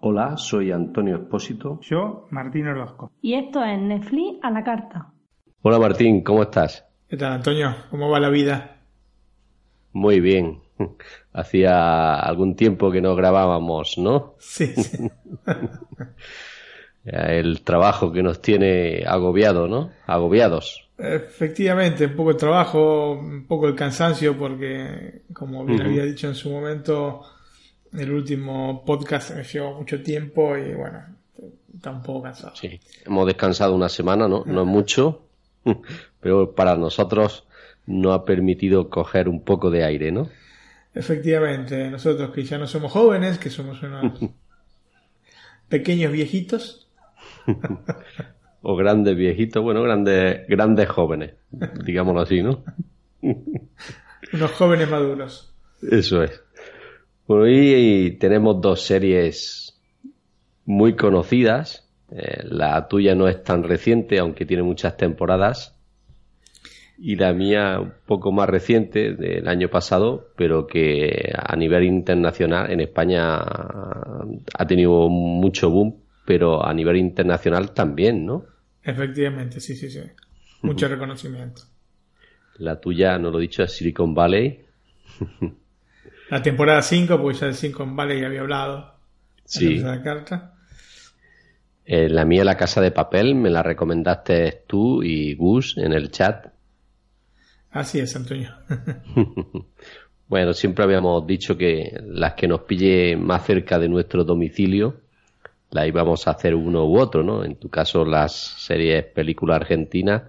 Hola, soy Antonio Espósito. Yo, Martín Orozco. Y esto es Netflix a la carta. Hola Martín, ¿cómo estás? ¿Qué tal, Antonio? ¿Cómo va la vida? Muy bien. Hacía algún tiempo que no grabábamos, ¿no? Sí, sí. El trabajo que nos tiene agobiado, ¿no? Agobiados. Efectivamente, un poco el trabajo, un poco el cansancio, porque, como bien había dicho en su momento, el último podcast me llevó mucho tiempo y bueno, está un poco cansado. Sí, hemos descansado una semana, ¿no? No es mucho, pero para nosotros no ha permitido coger un poco de aire, ¿no? Efectivamente, nosotros que ya no somos jóvenes, que somos unos pequeños viejitos. o grandes viejitos, bueno, grandes, grandes jóvenes, digámoslo así, ¿no? unos jóvenes maduros. Eso es. Bueno, y tenemos dos series muy conocidas. Eh, la tuya no es tan reciente, aunque tiene muchas temporadas. Y la mía un poco más reciente, del año pasado, pero que a nivel internacional en España ha tenido mucho boom, pero a nivel internacional también, ¿no? Efectivamente, sí, sí, sí. Mucho reconocimiento. La tuya, no lo he dicho, es Silicon Valley. La temporada 5, pues ya de 5 en Vale ya había hablado. Sí. La carta. Eh, la mía, La Casa de Papel, me la recomendaste tú y Gus en el chat. Así es, Antonio. bueno, siempre habíamos dicho que las que nos pille más cerca de nuestro domicilio, la íbamos a hacer uno u otro, ¿no? En tu caso las series películas argentinas,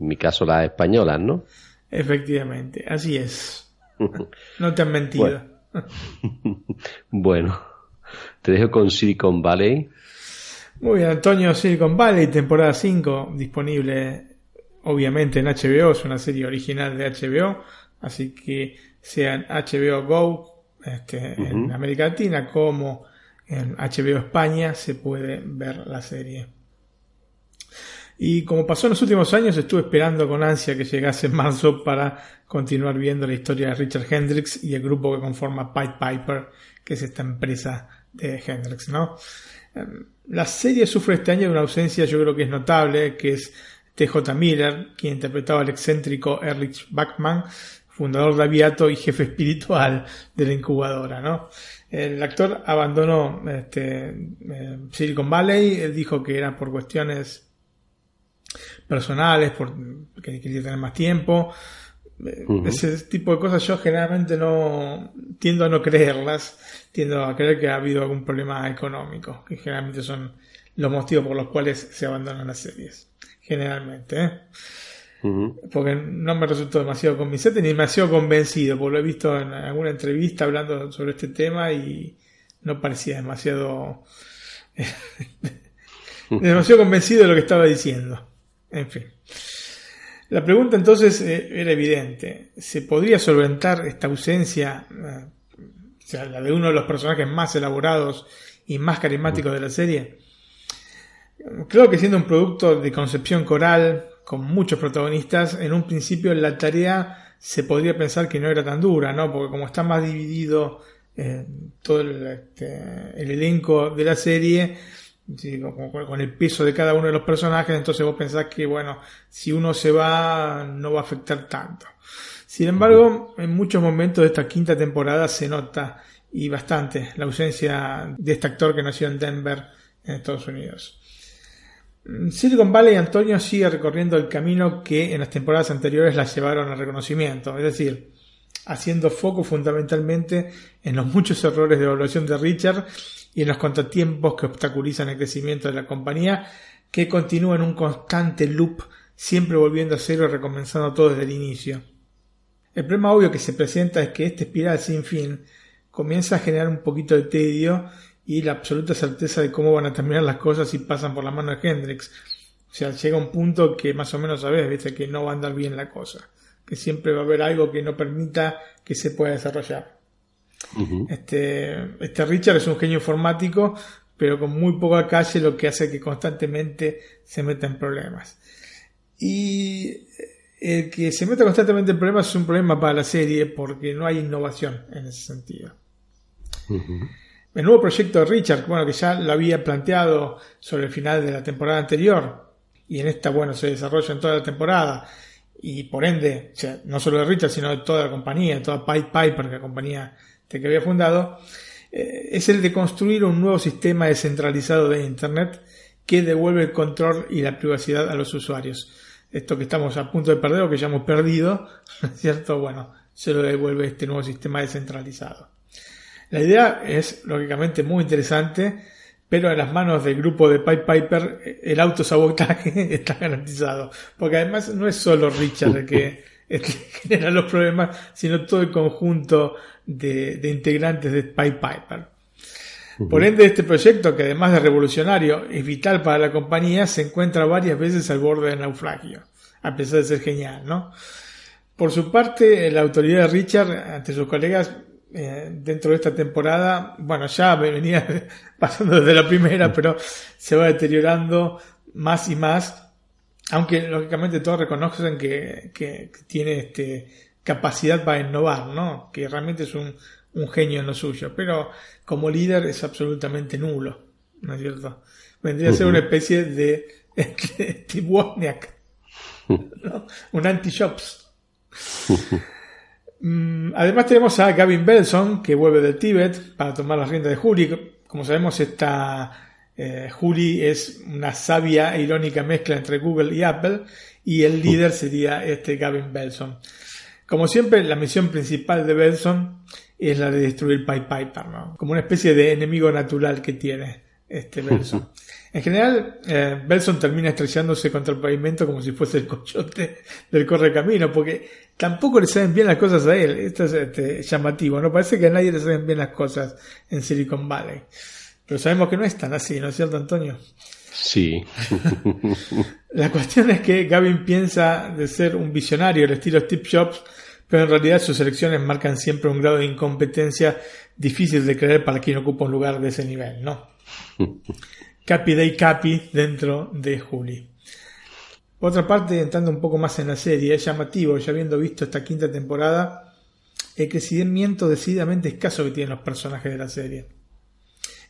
en mi caso las españolas, ¿no? Efectivamente, así es. No te han mentido. Bueno. te dejo con Silicon Valley. Muy bien, Antonio, Silicon Valley, temporada 5, disponible obviamente en HBO, es una serie original de HBO, así que sea en HBO Go este, en América Latina como en HBO España se puede ver la serie. Y como pasó en los últimos años, estuve esperando con ansia que llegase marzo para continuar viendo la historia de Richard Hendrix y el grupo que conforma Pied Piper, que es esta empresa de Hendrix, ¿no? Em, la serie sufre este año una ausencia, yo creo que es notable, que es TJ Miller, quien interpretaba al excéntrico Erlich Bachmann, fundador de Aviato y jefe espiritual de la incubadora, ¿no? El actor abandonó este, em, Silicon Valley, dijo que era por cuestiones personales, porque quería tener más tiempo. Ese tipo de cosas yo generalmente no tiendo a no creerlas, tiendo a creer que ha habido algún problema económico, que generalmente son los motivos por los cuales se abandonan las series. Generalmente, ¿eh? Porque no me resultó demasiado convincente ni demasiado convencido, porque lo he visto en alguna entrevista hablando sobre este tema y no parecía demasiado demasiado convencido de lo que estaba diciendo. En fin. La pregunta entonces eh, era evidente. ¿Se podría solventar esta ausencia, eh, o sea, la de uno de los personajes más elaborados y más carismáticos de la serie? Creo que siendo un producto de concepción coral, con muchos protagonistas, en un principio la tarea se podría pensar que no era tan dura, ¿no? Porque como está más dividido eh, todo el, este, el elenco de la serie, con, el peso de cada uno de los personajes, entonces vos pensás que, bueno, si uno se va, no va a afectar tanto. Sin embargo, en muchos momentos de esta quinta temporada se nota, y bastante, la ausencia de este actor que nació en Denver, en Estados Unidos. Silicon Valley Antonio sigue recorriendo el camino que en las temporadas anteriores la llevaron al reconocimiento, es decir, haciendo foco fundamentalmente en los muchos errores de evaluación de Richard y en los contratiempos que obstaculizan el crecimiento de la compañía, que continúa en un constante loop, siempre volviendo a cero y recomenzando todo desde el inicio. El problema obvio que se presenta es que esta espiral sin fin comienza a generar un poquito de tedio y la absoluta certeza de cómo van a terminar las cosas si pasan por la mano de Hendrix. O sea, llega un punto que más o menos sabes, viste, que no va a andar bien la cosa. Que siempre va a haber algo que no permita que se pueda desarrollar este, este Richard es un genio informático, pero con muy poca calle, lo que hace que constantemente se meta en problemas. Y el que se meta constantemente en problemas es un problema para la serie porque no hay innovación en ese sentido. El nuevo proyecto de Richard, bueno, que ya lo había planteado sobre el final de la temporada anterior, y en esta, bueno, se desarrolla en toda la temporada, y por ende, no solo de Richard, sino de toda la compañía, de toda Pipe Piper, la compañía que había fundado, eh, es el de construir un nuevo sistema descentralizado de Internet que devuelve el control y la privacidad a los usuarios. Esto que estamos a punto de perder o que ya hemos perdido, ¿cierto? Bueno, se lo devuelve este nuevo sistema descentralizado. La idea es, lógicamente, muy interesante, pero en las manos del grupo de Pipe Piper el autosabotaje está garantizado. Porque además no es solo Richard el que genera los problemas, sino todo el conjunto de, integrantes de Pipe Piper. Por ende, este proyecto, que además de revolucionario es vital para la compañía, se encuentra varias veces al borde del naufragio, a pesar de ser genial, ¿no? Por su parte, la autoridad de Richard ante sus colegas eh, dentro de esta temporada, bueno, ya venía pasando desde la primera, pero se va deteriorando más y más, aunque lógicamente todos reconocen que, que, tiene este, capacidad para innovar, ¿no? Que realmente es un, un genio en lo suyo, pero como líder es absolutamente nulo, ¿no es cierto? Vendría a ser una especie de Steve Wozniak, un anti-shops. Mm, además tenemos a Gavin Belson, que vuelve del Tíbet para tomar las riendas de Juli. Como sabemos, esta eh, Juli es una sabia e irónica mezcla entre Google y Apple, y el líder sería este Gavin Belson. Como siempre, la misión principal de Belson es la de destruir Piper, ¿no? Como una especie de enemigo natural que tiene este Belson. En general, eh, Belson termina estrellándose contra el pavimento como si fuese el cochote del correcamino, porque tampoco le saben bien las cosas a él. Esto es este, llamativo, ¿no? Parece que a nadie le saben bien las cosas en Silicon Valley. Pero sabemos que no es tan así, ¿no es cierto, Antonio? Sí. La cuestión es que Gavin piensa de ser un visionario al estilo Steve Jobs, pero en realidad sus elecciones marcan siempre un grado de incompetencia difícil de creer para quien ocupa un lugar de ese nivel, ¿no? Capi Day Capi dentro de Juli. Por otra parte, entrando un poco más en la serie, es llamativo, ya habiendo visto esta quinta temporada, el crecimiento decididamente escaso que tienen los personajes de la serie.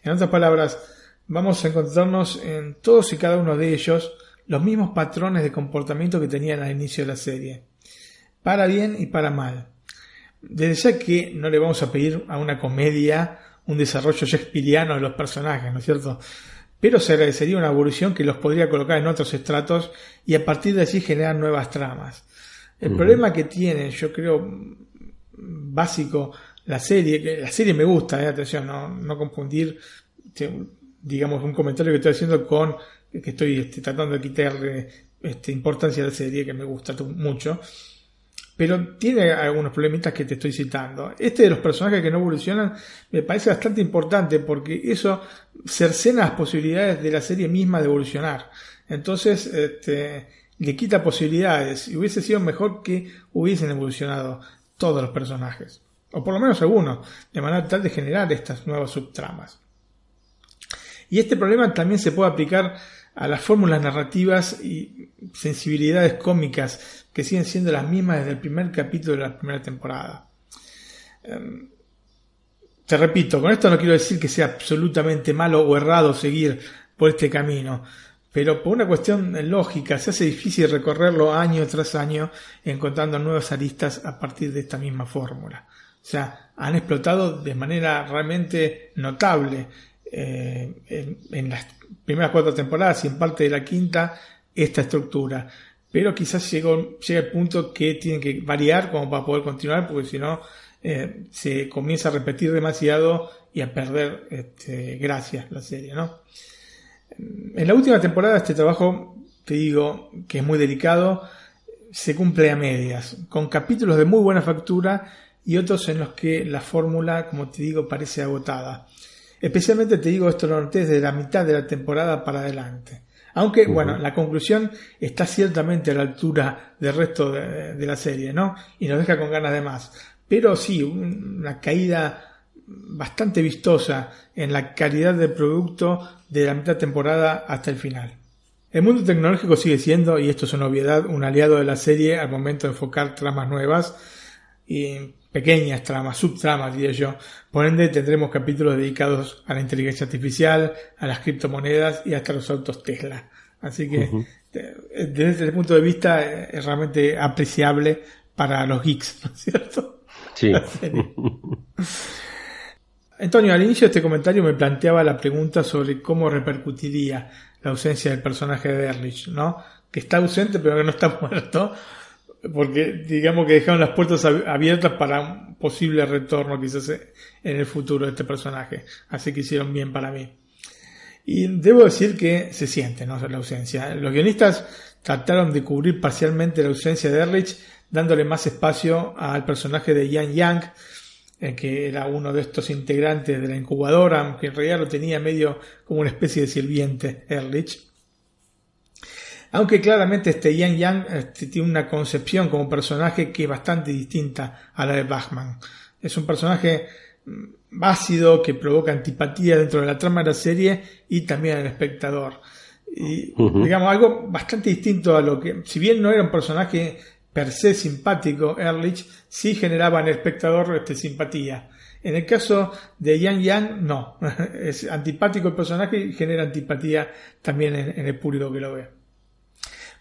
En otras palabras, vamos a encontrarnos en todos y cada uno de ellos los mismos patrones de comportamiento que tenían al inicio de la serie, para bien y para mal. Desde ya que no le vamos a pedir a una comedia un desarrollo shakespeariano de los personajes, ¿no es cierto? Pero se agradecería una evolución que los podría colocar en otros estratos y a partir de allí generar nuevas tramas. El problema que tiene, yo creo, básico, la serie, que la serie me gusta, eh, atención, no, no confundir, digamos, un comentario que estoy haciendo con que estoy este, tratando de quitarle este, importancia a la serie, que me gusta mucho pero tiene algunos problemitas que te estoy citando. Este de los personajes que no evolucionan me parece bastante importante porque eso cercena las posibilidades de la serie misma de evolucionar. Entonces, este, le quita posibilidades y hubiese sido mejor que hubiesen evolucionado todos los personajes, o por lo menos algunos, de manera tal de generar estas nuevas subtramas. Y este problema también se puede aplicar a las fórmulas narrativas y sensibilidades cómicas que siguen siendo las mismas desde el primer capítulo de la primera temporada. Em, te repito, con esto no quiero decir que sea absolutamente malo o errado seguir por este camino, pero por una cuestión lógica se hace difícil recorrerlo año tras año encontrando nuevas aristas a partir de esta misma fórmula. O sea, han explotado de manera realmente notable eh, en, las primeras cuatro temporadas y en parte de la quinta esta estructura. Pero quizás llega el punto que tienen que variar como para poder continuar, porque si no eh, se comienza a repetir demasiado y a perder este, gracias la serie. En la última temporada este trabajo, te digo, que es muy delicado, se cumple a medias, con capítulos de muy buena factura y otros en los que la fórmula, como te digo, parece agotada. Especialmente te digo esto lo noté desde la mitad de la temporada para adelante. Aunque, bueno, la conclusión está ciertamente a la altura del resto de, la serie, ¿no? Y nos deja con ganas de más. Pero sí, una caída bastante vistosa en la calidad del producto de la mitad temporada hasta el final. El mundo tecnológico sigue siendo, y esto es una obviedad, un aliado de la serie al momento de enfocar tramas nuevas y pequeñas tramas, subtramas diría yo. Por ende tendremos capítulos dedicados a la inteligencia artificial, a las criptomonedas y hasta los autos Tesla. Así que desde ese punto de vista es realmente apreciable para los geeks, ¿no es cierto? Sí. Antonio, al inicio de este comentario me planteaba la pregunta sobre cómo repercutiría la ausencia del personaje de Erlich, ¿no? Que está ausente pero que no está muerto, porque digamos que dejaron las puertas abiertas para un posible retorno quizás en el futuro de este personaje. Así que hicieron bien para mí. Y debo decir que se siente, ¿no? La ausencia. Los guionistas trataron de cubrir parcialmente la ausencia de Erlich, dándole más espacio al personaje de Yang Yang, eh, que era uno de estos integrantes de la incubadora, aunque en realidad lo tenía medio como una especie de sirviente, Erlich. Aunque claramente este Yang Yang este, tiene una concepción como personaje que es bastante distinta a la de Bachman. Es un personaje mm, ácido que provoca antipatía dentro de la trama de la serie y también al espectador. Y, digamos, algo bastante distinto a lo que, si bien no era un personaje per se simpático, Ehrlich sí generaba en el espectador este, simpatía. En el caso de Yang Yang, no. Es antipático el personaje y genera antipatía también en, el público que lo ve.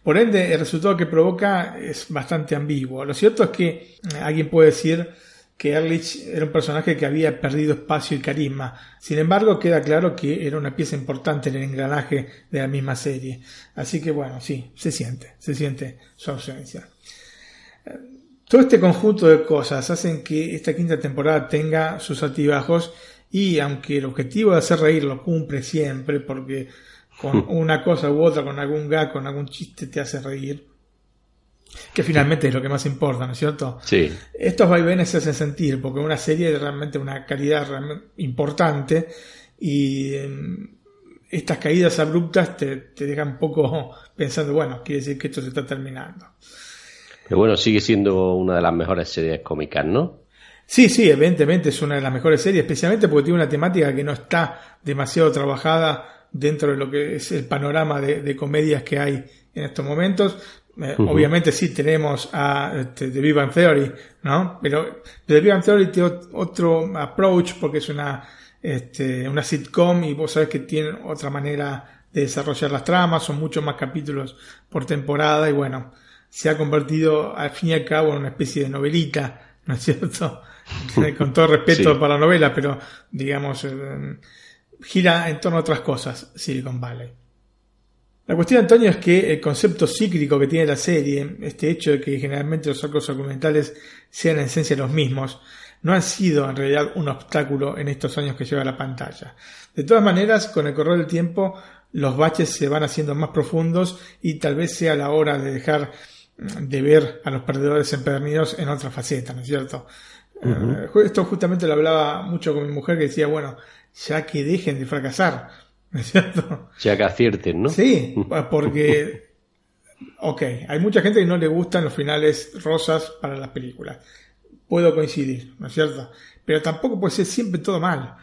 Por ende, el resultado que provoca es bastante ambiguo. Lo cierto es que eh, alguien puede decir que Ehrlich era un personaje que había perdido espacio y carisma. Sin embargo, queda claro que era una pieza importante en el engranaje de la misma serie. Así que bueno, sí, se siente, se siente su ausencia. Todo este conjunto de cosas hacen que esta quinta temporada tenga sus altibajos y aunque el objetivo de hacer reír lo cumple siempre porque con una cosa u otra, con algún gag, con algún chiste te hace reír, que finalmente es lo que más importa, ¿no es cierto? Sí. Estos vaivenes se hacen sentir porque una serie es realmente una calidad importante y em, estas caídas abruptas te, te dejan un poco pensando, bueno, quiere decir que esto se está terminando. Pero bueno, sigue siendo una de las mejores series cómicas, ¿no? Sí, sí, evidentemente es una de las mejores series, especialmente porque tiene una temática que no está demasiado trabajada dentro de lo que es el panorama de, comedias que hay en estos momentos. Eh, obviamente sí tenemos a este, The Big Theory, ¿no? Pero The Big Theory tiene otro approach porque es una, este, una sitcom y vos sabés que tiene otra manera de desarrollar las tramas, son muchos más capítulos por temporada y bueno, se ha convertido al fin y al cabo en una especie de novelita, ¿no es cierto? Con todo respeto para la novela, pero digamos, eh, gira en torno a otras cosas Silicon Valley. La cuestión, Antonio, es que el concepto cíclico que tiene la serie, este hecho de que generalmente los arcos argumentales sean en esencia los mismos, no han sido en realidad un obstáculo en estos años que lleva la pantalla. De todas maneras, con el correr del tiempo, los baches se van haciendo más profundos y tal vez sea la hora de dejar de ver a los perdedores empedernidos en otra faceta, ¿no es cierto? Eh, esto justamente lo hablaba mucho con mi mujer que decía, bueno, ya que dejen de fracasar, ¿no es cierto? Ya que acierten, ¿no? Sí, porque, ok, hay mucha gente que no le gustan los finales rosas para las películas. Puedo coincidir, ¿no es cierto? Pero tampoco puede ser siempre todo mal.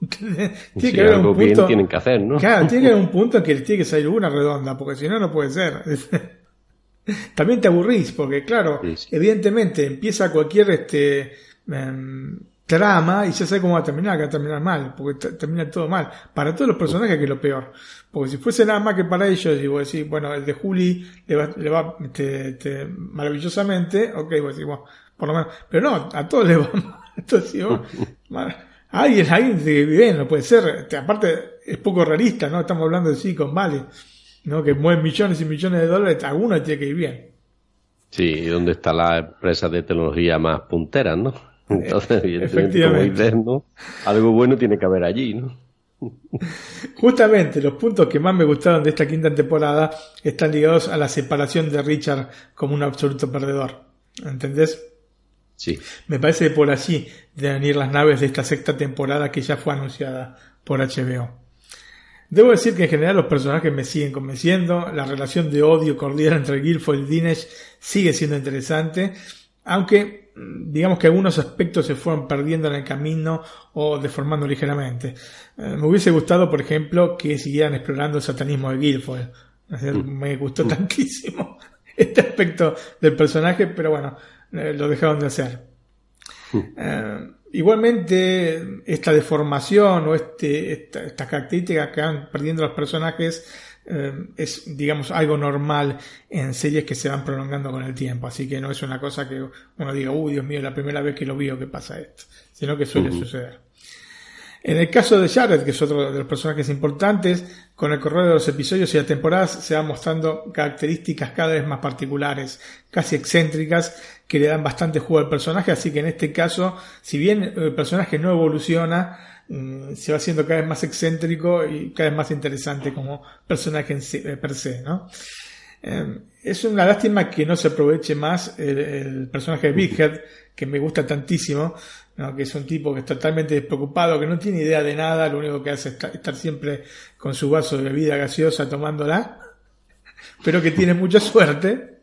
tiene que haber un punto. tienen que hacer, ¿no? Claro, tiene que haber un punto en que tiene que salir una redonda, porque si no, no puede ser. También te aburrís, porque claro, evidentemente empieza cualquier este em, trama y ya sabes cómo va a terminar, que va a terminar mal, porque termina todo mal. Para todos los personajes que es lo peor. Porque si fuese nada más que para ellos, y vos decís, bueno, el de Juli le va, le va este, maravillosamente, ok, vos decís, bueno, por lo menos, pero no, a todos les va mal. Entonces, bueno, alguien, alguien bien, no puede ser, este, aparte es poco realista, ¿no? Estamos hablando de Silicon Valley. ¿no? que mueven millones y millones de dólares, alguno tiene que ir bien. Sí, y dónde está la empresa de tecnología más puntera, ¿no? Entonces, evidentemente, como algo bueno tiene que haber allí, ¿no? Justamente los puntos que más me gustaron de esta quinta temporada están ligados a la separación de Richard como un absoluto perdedor. ¿Entendés? Sí. Me parece que por allí deben ir las naves de esta sexta temporada que ya fue anunciada por HBO. Debo decir que en general los personajes me siguen convenciendo, la relación de odio cordial entre Guilford y Dinesh sigue siendo interesante, aunque digamos que algunos aspectos se fueron perdiendo en el camino o deformando ligeramente. Eh, me hubiese gustado, por ejemplo, que siguieran explorando el satanismo de Guilford, Me gustó tantísimo este aspecto del personaje, pero bueno, eh, lo dejaron de hacer. Eh, igualmente, esta deformación o este, esta, característica que van perdiendo los personajes eh, es, digamos, algo normal en series que se van prolongando con el tiempo. Así que no es una cosa que uno diga, uy, Dios mío, la primera vez que lo veo que pasa esto, sino que suele suceder. En el caso de Jared, que es otro de los personajes importantes, con el correr de los episodios y las temporadas se van mostrando características cada vez más particulares, casi excéntricas, que le dan bastante juego al personaje, así que en este caso, si bien el personaje no evoluciona, se va haciendo cada vez más excéntrico y cada vez más interesante como personaje en eh, per se, ¿no? Em, es una lástima que no se aproveche más el, personaje de Big Head, que me gusta tantísimo, que es un tipo que es totalmente despreocupado, que no tiene idea de nada, lo único que hace es estar siempre con su vaso de bebida gaseosa tomándola, pero que tiene mucha suerte.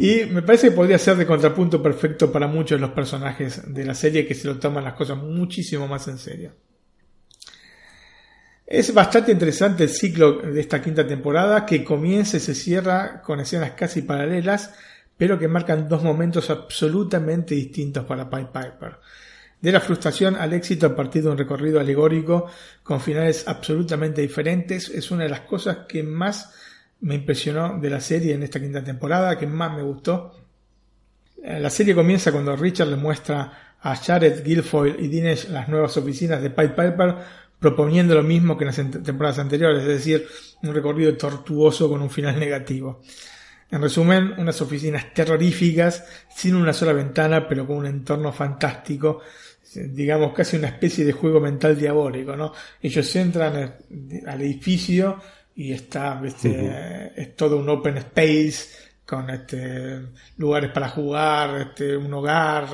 Y me parece que podría ser de contrapunto perfecto para muchos de los personajes de la serie que se lo toman las cosas muchísimo más en serio. Es bastante interesante el ciclo de esta quinta temporada que comienza y se cierra con escenas casi paralelas pero que marcan dos momentos absolutamente distintos para Pied Piper. De la frustración al éxito a partir de un recorrido alegórico con finales absolutamente diferentes es una de las cosas que más me impresionó de la serie en esta quinta temporada, que más me gustó. Eh, la serie comienza cuando Richard le muestra a Jared, Guilfoyle y Dinesh las nuevas oficinas de Pied Piper proponiendo lo mismo que en las temporadas anteriores, es decir, un recorrido tortuoso con un final negativo. En resumen, unas oficinas terroríficas, sin una sola ventana, pero con un entorno fantástico, digamos casi una especie de juego mental diabólico, ¿no? Ellos entran al edificio y está, este, es todo un open space con este, lugares para jugar, este, un hogar,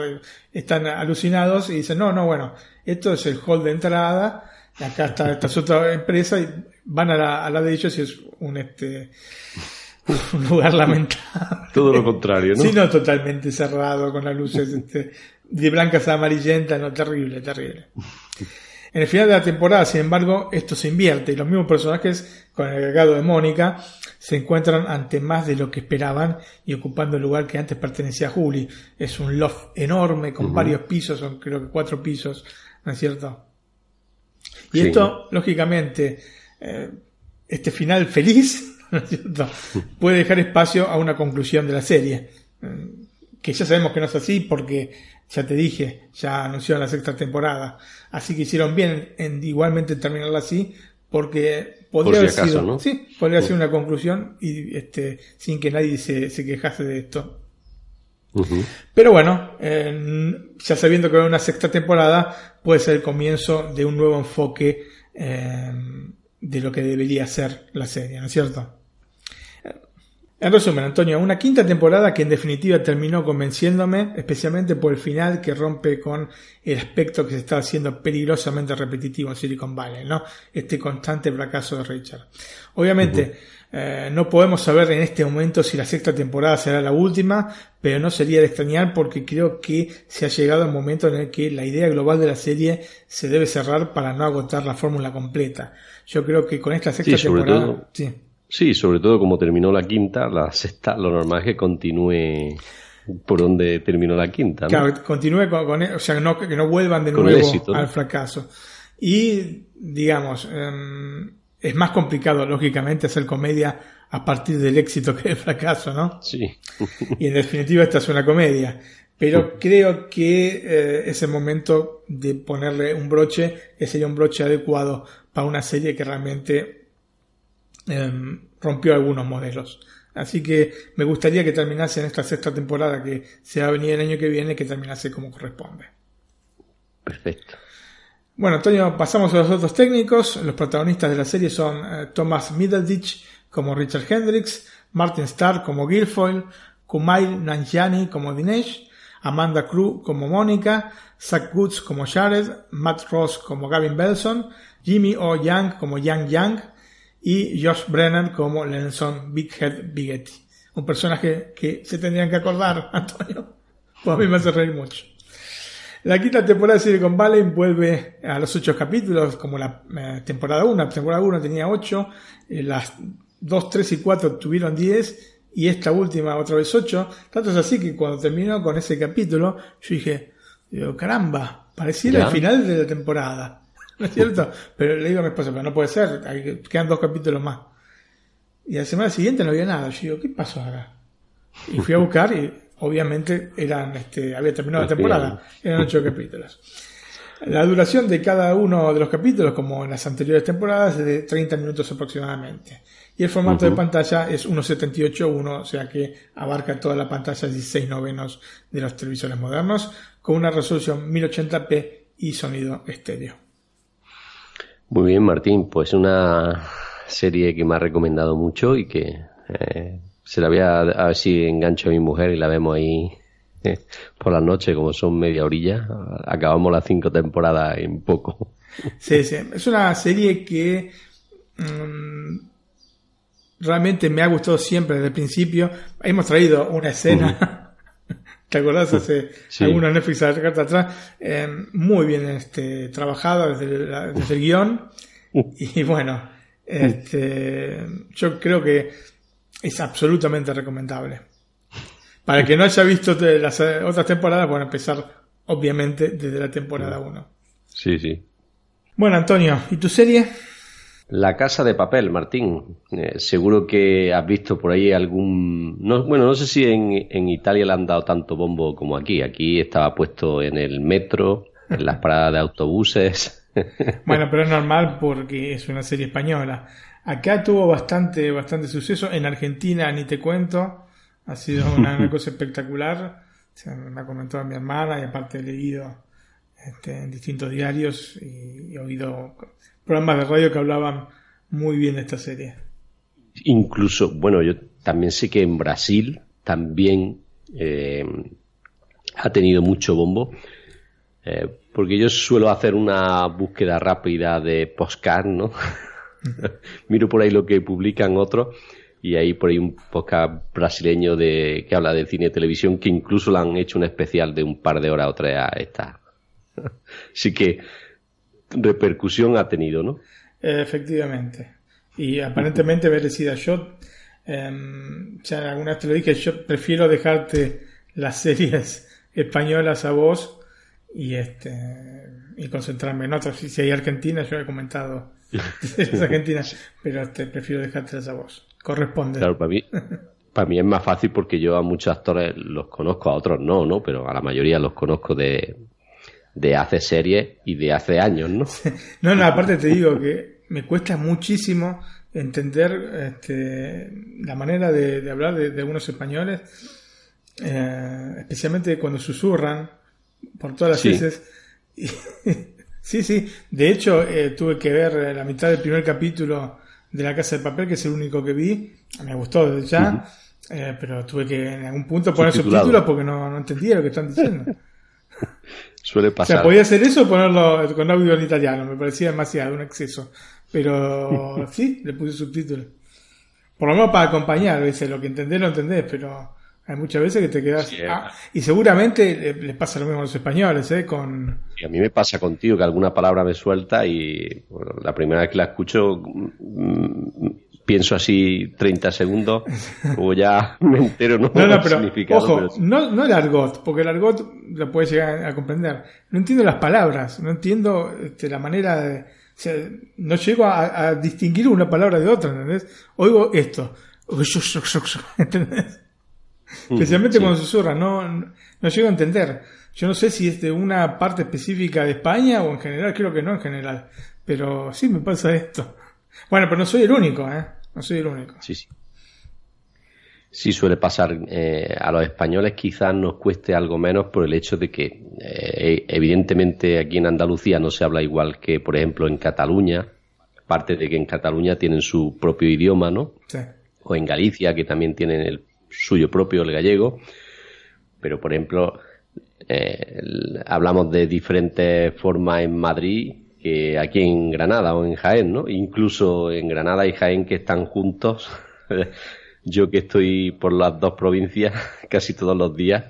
están alucinados y dicen, no, no, bueno, esto es el hall de entrada, acá está esta otra empresa y van a la, a la de ellos y es un, este, un lugar lamentable. Todo lo contrario, ¿no? Sí, no, totalmente cerrado, con las luces este, de blancas a amarillentas, no, terrible, terrible. En el final de la temporada, sin embargo, esto se invierte y los mismos personajes, con el agregado de Mónica, se encuentran ante más de lo que esperaban y ocupando el lugar que antes pertenecía a Julie. Es un loft enorme con varios pisos, son creo que cuatro pisos, ¿no es cierto? Y esto, lógicamente, eh, este final feliz puede dejar espacio a una conclusión de la serie. Mm, que ya sabemos que no es así porque, ya te dije, ya anunció la sexta temporada. Así que hicieron bien en igualmente terminarla así porque podría haber sido, sí, podría ser una conclusión y este, sin que nadie se, se quejase de esto. Pero bueno, ya sabiendo que va una sexta temporada, puede ser el comienzo de un nuevo enfoque eh, de lo que debería ser la serie, ¿no es cierto? En resumen, Antonio, una quinta temporada que en definitiva terminó convenciéndome, especialmente por el final que rompe con el aspecto que se está haciendo peligrosamente repetitivo en Silicon Valley, ¿no? Este constante fracaso de Richard. Obviamente, eh, no podemos saber en este momento si la sexta temporada será la última, pero no sería de extrañar porque creo que se ha llegado el momento en el que la idea global de la serie se debe cerrar para no agotar la fórmula completa. Yo creo que con esta sexta temporada... sí. Sí, sobre todo como terminó la quinta, la sexta, lo normal es que continúe por donde terminó la quinta. ¿no? Claro, continúe con, o sea, no, que no vuelvan de nuevo al fracaso. Y, digamos, em, es más complicado, lógicamente, hacer comedia a partir del éxito que del fracaso, ¿no? Sí. y en definitiva, esta es una comedia. Pero creo que eh, es el momento de ponerle un broche, que sería un broche adecuado para una serie que realmente Em, rompió algunos modelos. Así que me gustaría que terminase en esta sexta temporada que se va a venir el año que viene, que terminase como corresponde. Perfecto. Bueno, Antonio, pasamos a los otros técnicos. Los protagonistas de la serie son eh, Thomas Middleditch como Richard Hendricks, Martin Starr como Guilfoyle, Kumail Nanjiani como Dinesh, Amanda Crew como Mónica, Zach Woods como Jared, Matt Ross como Gavin Belson, Jimmy O. Young como Yang Yang, y Josh Brennan como Lenson Big Head Bigetti. Un personaje que se tendrían que acordar, Antonio. Pues a mí me hace reír mucho. La quinta temporada de Silicon Valley vuelve a los ocho capítulos, como la eh, temporada 1. La temporada 1 tenía ocho, eh, las 2, 3 y 4 tuvieron 10 y esta última otra vez 8. Tanto es así que cuando terminó con ese capítulo, yo dije, digo, caramba, pareciera el final de la temporada. ¿No es cierto? pero le digo a mi esposa, pero no puede ser, hay, quedan dos capítulos más. Y la semana siguiente no había nada. Yo digo, ¿qué pasó ahora? Y fui a buscar y obviamente eran, este, había terminado la temporada, eran ocho capítulos. La duración de cada uno de los capítulos, como en las anteriores temporadas, es de 30 minutos aproximadamente. Y el formato de pantalla es 1.78.1, o sea que abarca toda la pantalla 16 novenos de los televisores modernos, con una resolución 1080p y sonido estéreo. Muy bien, Martín, pues una serie que me ha recomendado mucho y que eh, se la voy a, a ver si engancho a mi mujer y la vemos ahí por la noche, como son media orilla, acabamos las cinco temporadas en poco. Sí, sí. Es una serie que mm, realmente me ha gustado siempre desde el principio. Hemos traído una escena. ¿Te acordás? Hace sí. algunos Netflix atrás. Eh, muy bien este, trabajado desde, desde el guion. Y bueno, este, yo creo que es absolutamente recomendable. Para el que no haya visto las eh, otras temporadas, bueno, empezar obviamente desde la temporada 1. Sí, sí. Bueno, Antonio, ¿y tu serie? La Casa de Papel, Martín. Eh, seguro que has visto por ahí algún... No, bueno, no sé si en, en, Italia le han dado tanto bombo como aquí. Aquí estaba puesto en el metro, en las paradas de autobuses. bueno, pero es normal porque es una serie española. Acá tuvo bastante, bastante suceso. En Argentina ni te cuento. Ha sido una, cosa espectacular. me ha comentado mi hermana y aparte he leído este, en distintos diarios y, he oído programas de radio que hablaban muy bien esta serie. Incluso, bueno, yo también sé que en Brasil también eh, ha tenido mucho bombo. Eh, porque yo suelo hacer una búsqueda rápida de postcard, ¿no? Miro por ahí lo que publican otros y hay por ahí un podcast brasileño de que habla de cine y televisión que incluso le han hecho un especial de un par de horas o tres a esta. Así que repercusión ha tenido, ¿no? Efectivamente. Y aparentemente merecida. Yo, eh, ya alguna vez te lo dije, yo prefiero dejarte las series españolas a vos y este y concentrarme en otras. Si hay Argentina, yo he comentado series argentinas, pero te prefiero dejártelas a vos corresponde. Claro, para mí, para mí es más fácil porque yo a muchos actores los conozco, a otros no, ¿no? Pero a la mayoría los conozco de, de hace series y de hace años, ¿no? no, no, aparte te digo que me cuesta muchísimo entender este, la manera de, hablar de, algunos españoles, eh, especialmente cuando susurran por todas las veces. sí, sí. De hecho, eh, tuve que ver la mitad del primer capítulo de La Casa de Papel, que es el único que vi. Me gustó desde ya, eh, pero tuve que en algún punto poner subtítulos porque no, no entendía lo que están diciendo. Suele pasar. O sea, podía hacer eso ponerlo con audio en italiano, me parecía demasiado, un exceso. Pero sí, le puse subtítulos. Por lo menos para acompañar, dice, lo que entendés lo entendés, pero hay muchas veces que te quedas. Ah, y seguramente les pasa lo mismo a los españoles, ¿eh? Con... a mí me pasa contigo que alguna palabra me suelta y la primera vez que la escucho mm, pienso así 30 segundos, o ya me entero, no, no, pero, Ojo, no, no el argot, porque el argot lo puedes llegar a comprender. No entiendo las palabras, no entiendo este, la manera de. O sea, no llego a, a distinguir una palabra de otra, ¿entendés? Oigo esto. ¿Entendés? Especialmente cuando susurra, no, no llego a entender. Yo no sé si es de una parte específica de España o en general, creo que no en general. Pero sí me pasa esto. Bueno, pero no soy el único, ¿eh? No soy el único. Sí, sí. Sí suele pasar. Eh, a los españoles quizás nos cueste algo menos por el hecho de que eh, evidentemente aquí en Andalucía no se habla igual que, por ejemplo, en Cataluña. Aparte de que en Cataluña tienen su propio idioma, ¿no? Sí. O en Galicia, que también tienen el suyo propio, el gallego, pero por ejemplo, eh, hablamos de diferentes formas en Madrid que aquí en Granada o en Jaén, ¿no? Incluso en Granada y Jaén que están juntos. Yo que estoy por las dos provincias casi todos los días,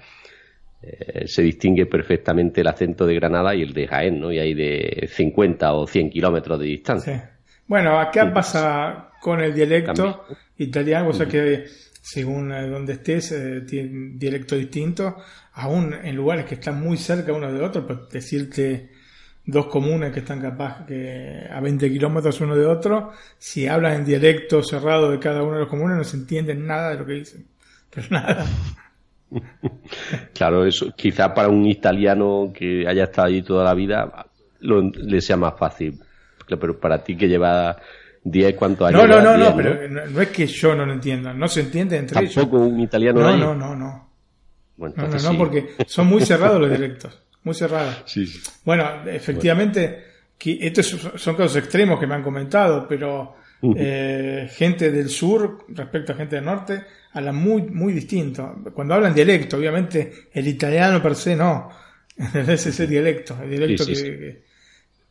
eh, se distingue perfectamente el acento de Granada y el de Jaén, ¿no? Y hay de 50 o 100 kilómetros de distancia. Bueno, acá pasa con el dialecto italiano, o sea que según eh, donde estés, eh, tiene dialecto distinto, aún en lugares que están muy cerca uno de otro, pues decirte dos comunes que están capaz que a 20 kilómetros uno de otro, si hablan en dialecto cerrado de cada uno de los comunes no se entiende nada de lo que dicen. Pero nada. Claro, eso quizá para un italiano que haya estado allí toda la vida le sea más fácil. Pero para ti que lleva 10, ¿cuántos años? No, no, no, no, pero no, es que yo no lo entienda, no se entiende entre ellos. ¿Tampoco un italiano No, no, no, no. Bueno, no, no, no, porque son muy cerrados los directos, muy. Sí, sí. Bueno, efectivamente, que estos son casos extremos que me han comentado, pero eh, gente del sur respecto a gente del norte hablan muy, muy distinto. Cuando hablan dialecto, obviamente el italiano per se no, es ese dialecto, el dialecto que,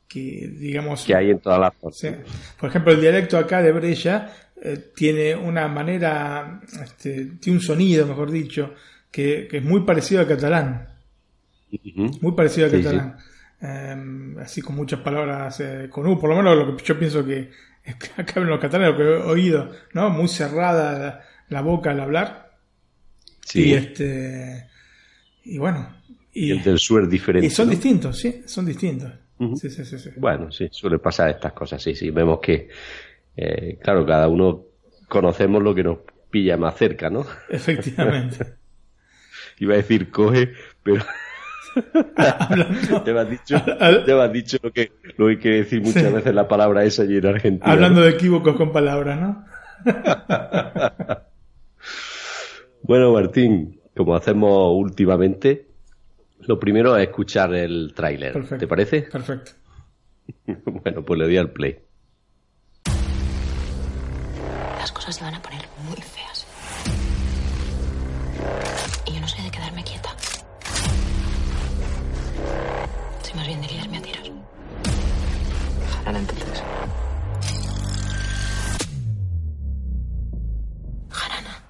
que, digamos... Que hay en todas las Por ejemplo, el dialecto acá de Brescia eh, tiene una manera, este, tiene un sonido, mejor dicho, que, es muy parecido al catalán. Muy parecido al catalán. Em, así con muchas palabras eh, con U, por lo menos lo que yo pienso que acá en los catalanes, lo que he oído, ¿no? Muy cerrada la, boca al hablar. Sí. Y este. Y bueno. Y, el del sur es diferente. Y son distintos, sí, son distintos. sí, sí, sí, Bueno, sí, suele pasar estas cosas, sí, sí. Vemos que, eh, claro, cada uno conocemos lo que nos pilla más cerca, ¿no? Efectivamente. Iba a decir coge, pero te, has dicho, te dicho lo que, lo que quiere decir muchas veces la palabra esa allí en Argentina. Hablando de equívocos con palabras, ¿no? bueno, Martín, como hacemos últimamente, lo primero es escuchar el tráiler. ¿Te parece? Perfecto. bueno, pues le doy al play. Las cosas se van a poner Entonces. Hanana.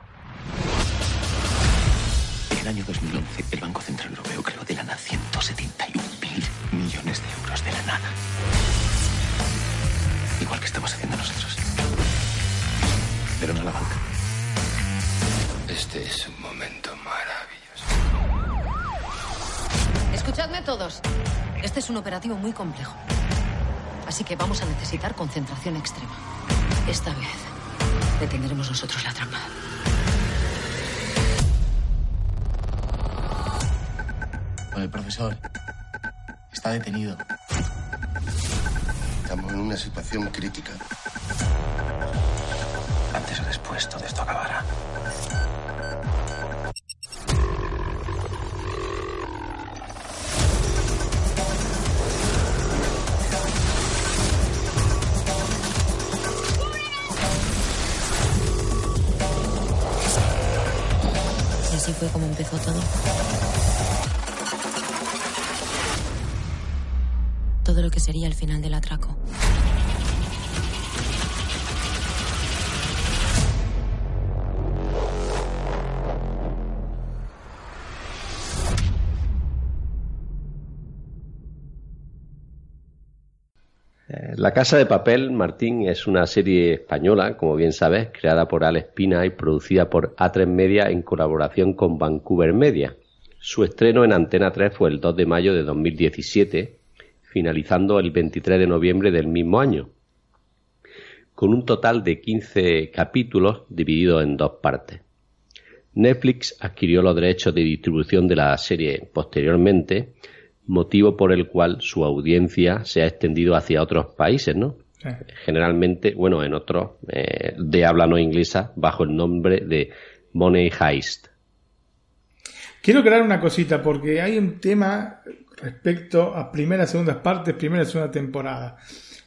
En el año 2011, el Banco Central Europeo creó de la nada 171 mil millones de euros de la nada. Igual que estamos haciendo nosotros. Pero no la banca. Este es un momento maravilloso. Escuchadme todos. Este es un operativo muy complejo. Así que vamos a necesitar concentración extrema. Esta vez detendremos nosotros la trampa. El profesor está detenido. Estamos en una situación crítica. Antes o después todo esto acabará. Todo. Todo lo que sería el final del atraco. Casa de Papel, Martín, es una serie española, como bien sabes, creada por Alex Pina y producida por A3 Media en colaboración con Vancouver Media. Su estreno en Antena 3 fue el 2 de mayo de 2017, finalizando el 23 de noviembre del mismo año, con un total de 15 capítulos divididos en dos partes. Netflix adquirió los derechos de distribución de la serie posteriormente motivo por el cual su audiencia se ha extendido hacia otros países, ¿no? Generalmente, bueno, en otros eh, de habla no inglesa, bajo el nombre de Money Heist. Quiero crear una cosita, porque hay un tema respecto a primera, segunda partes, primera y segunda temporada.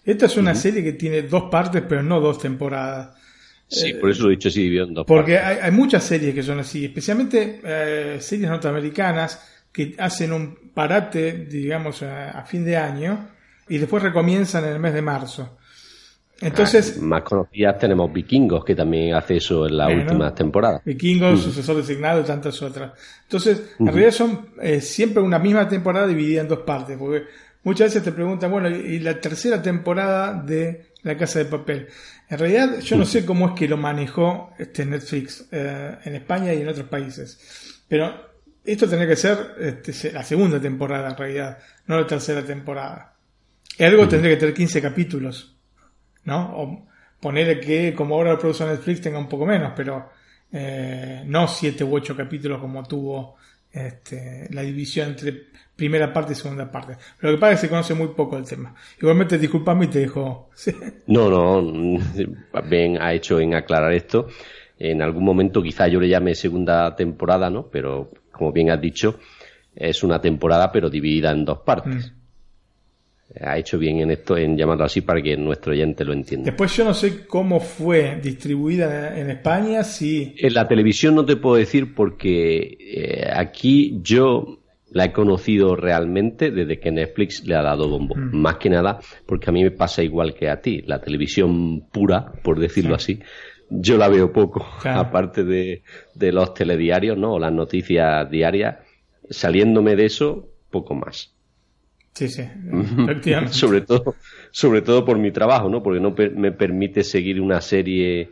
Esta es una serie que tiene dos partes, pero no dos temporadas. Sí, por eso lo he dicho así, en dos Porque Hay, hay, muchas series que son así, especialmente eh, series norteamericanas que hacen un parate, digamos, a, fin de año y después recomienzan en el mes de marzo. Entonces, ah, más conocidas tenemos Vikingos, que también hace eso en la última temporada. Vikingos, mm. sucesor designado y tantas otras. Entonces, en realidad son eh, siempre una misma temporada dividida en dos partes, porque muchas veces te preguntan, bueno, y la tercera temporada de La Casa de Papel. En realidad, yo no sé cómo es que lo manejó este Netflix eh, en España y en otros países. Pero esto tendría que ser este, la segunda temporada, en realidad, no la tercera temporada. Algo tendría que tener 15 capítulos, ¿no? O poner que, como ahora lo produce Netflix, tenga un poco menos, pero eh, no 7 u 8 capítulos como tuvo este, la división entre primera parte y segunda parte. Lo que pasa es que se conoce muy poco el tema. Igualmente, disculpame y te dejo. No, no, bien ha hecho en aclarar esto. En algún momento quizá yo le llame segunda temporada, ¿no? Pero como bien has dicho, es una temporada pero dividida en dos partes. Mm ha hecho bien en esto, en llamarlo así para que nuestro oyente lo entienda. Después yo no sé cómo fue distribuida en España, si... En la televisión no te puedo decir porque eh, aquí yo la he conocido realmente desde que Netflix le ha dado bombo. Mm. Más que nada porque a mí me pasa igual que a ti. La televisión pura, por decirlo así, yo la veo poco. Aparte de, de los telediarios, ¿no? O las noticias diarias, saliéndome de eso, poco más. Sí, sí, sobre todo, sobre todo por mi trabajo, ¿no? Porque no me permite seguir una serie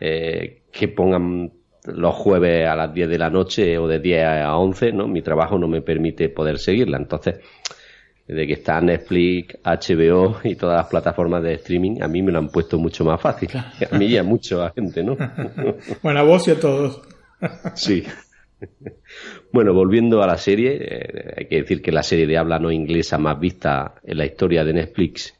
eh, que pongan los jueves a las 10 de la noche o de 10 a 11, ¿no? Mi trabajo no me permite poder seguirla. Entonces, desde que está Netflix, HBO y todas las plataformas de streaming, a mí me lo han puesto mucho más fácil. A mí y a mucha gente, ¿no? bueno, a vos y a todos. sí. Bueno, volviendo a la serie, eh, hay que decir que la serie de habla no inglesa más vista en la historia de Netflix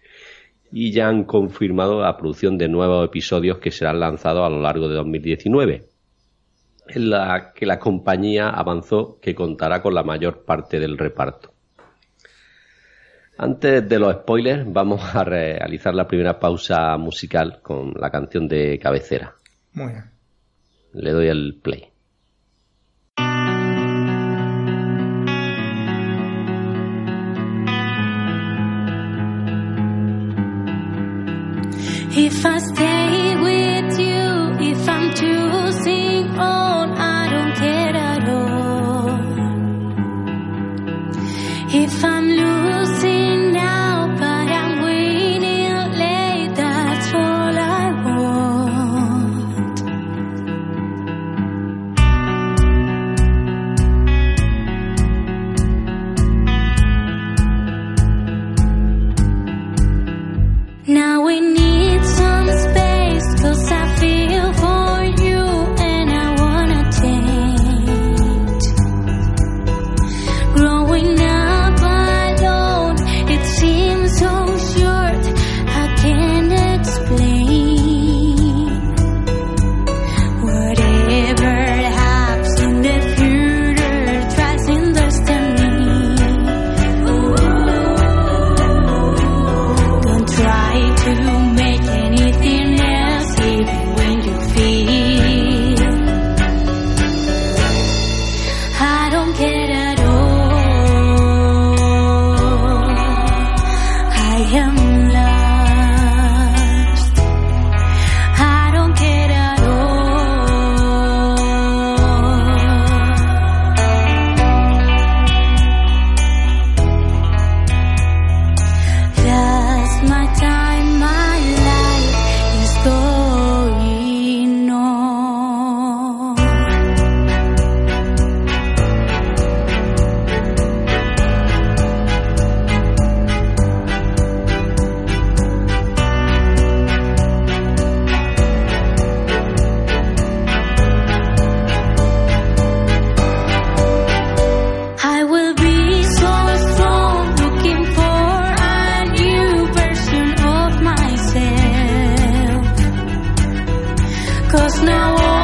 y ya han confirmado la producción de nuevos episodios que serán lanzados a lo largo de 2019, en la que la compañía avanzó que contará con la mayor parte del reparto. Antes de los spoilers, vamos a realizar la primera pausa musical con la canción de cabecera. Muy bien. Le doy el play. If I stay Cause now all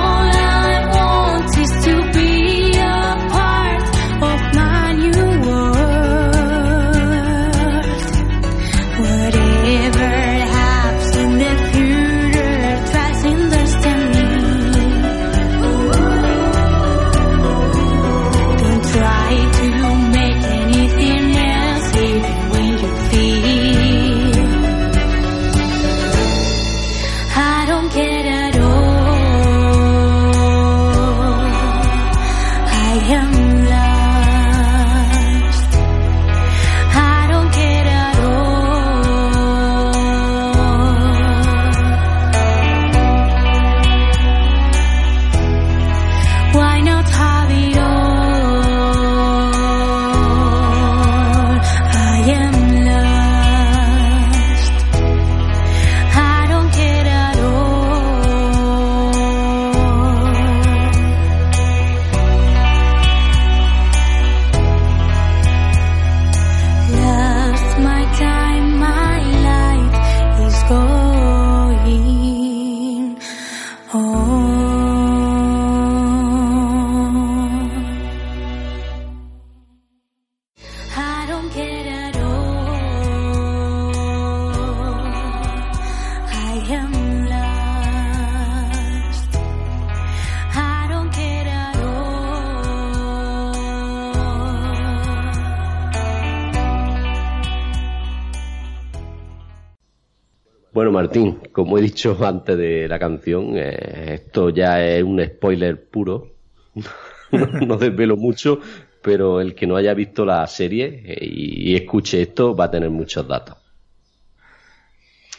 como he dicho antes de la canción, eh, esto ya es un spoiler puro. no desvelo mucho, pero el que no haya visto la serie eh, y, y escuche esto va a tener muchos datos.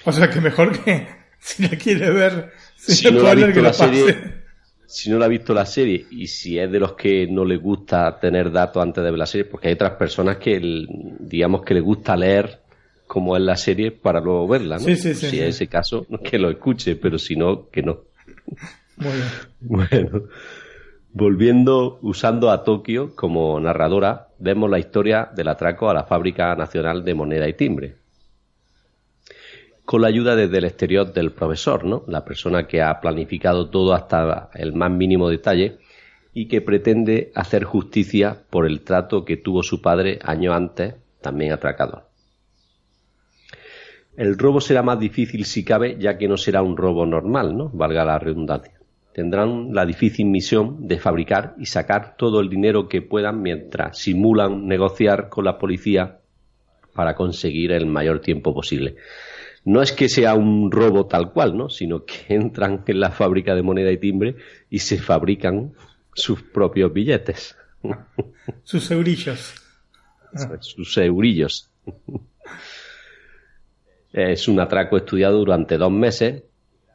O sea que mejor que si la quiere ver, Si no, la ha visto que la pase. serie, si no la ha visto la serie y si es de los que no le gusta tener datos antes de ver la serie, porque hay otras personas que, el- digamos, que le gusta leer cómo es la serie para luego verla, ¿no? Sí, sí, sí, si es ese caso, que lo escuche, pero si no, que no. Bien. Bueno, volviendo, usando a Tokio como narradora, vemos la historia del atraco a la Fábrica Nacional de Moneda y Timbre. Con la ayuda desde el exterior del profesor, ¿no? La persona que ha planificado todo hasta el más mínimo detalle y que pretende hacer justicia por el trato que tuvo su padre años antes, también atracador. El robo será más difícil si cabe, ya que no será un robo normal, ¿no? Valga la redundancia. Tendrán la difícil misión de fabricar y sacar todo el dinero que puedan mientras simulan negociar con la policía para conseguir el mayor tiempo posible. No es que sea un robo tal cual, ¿no? Sino que entran en la fábrica de moneda y timbre y se fabrican sus propios billetes, Sus eurillos. sus eurillos. Es un atraco estudiado durante dos meses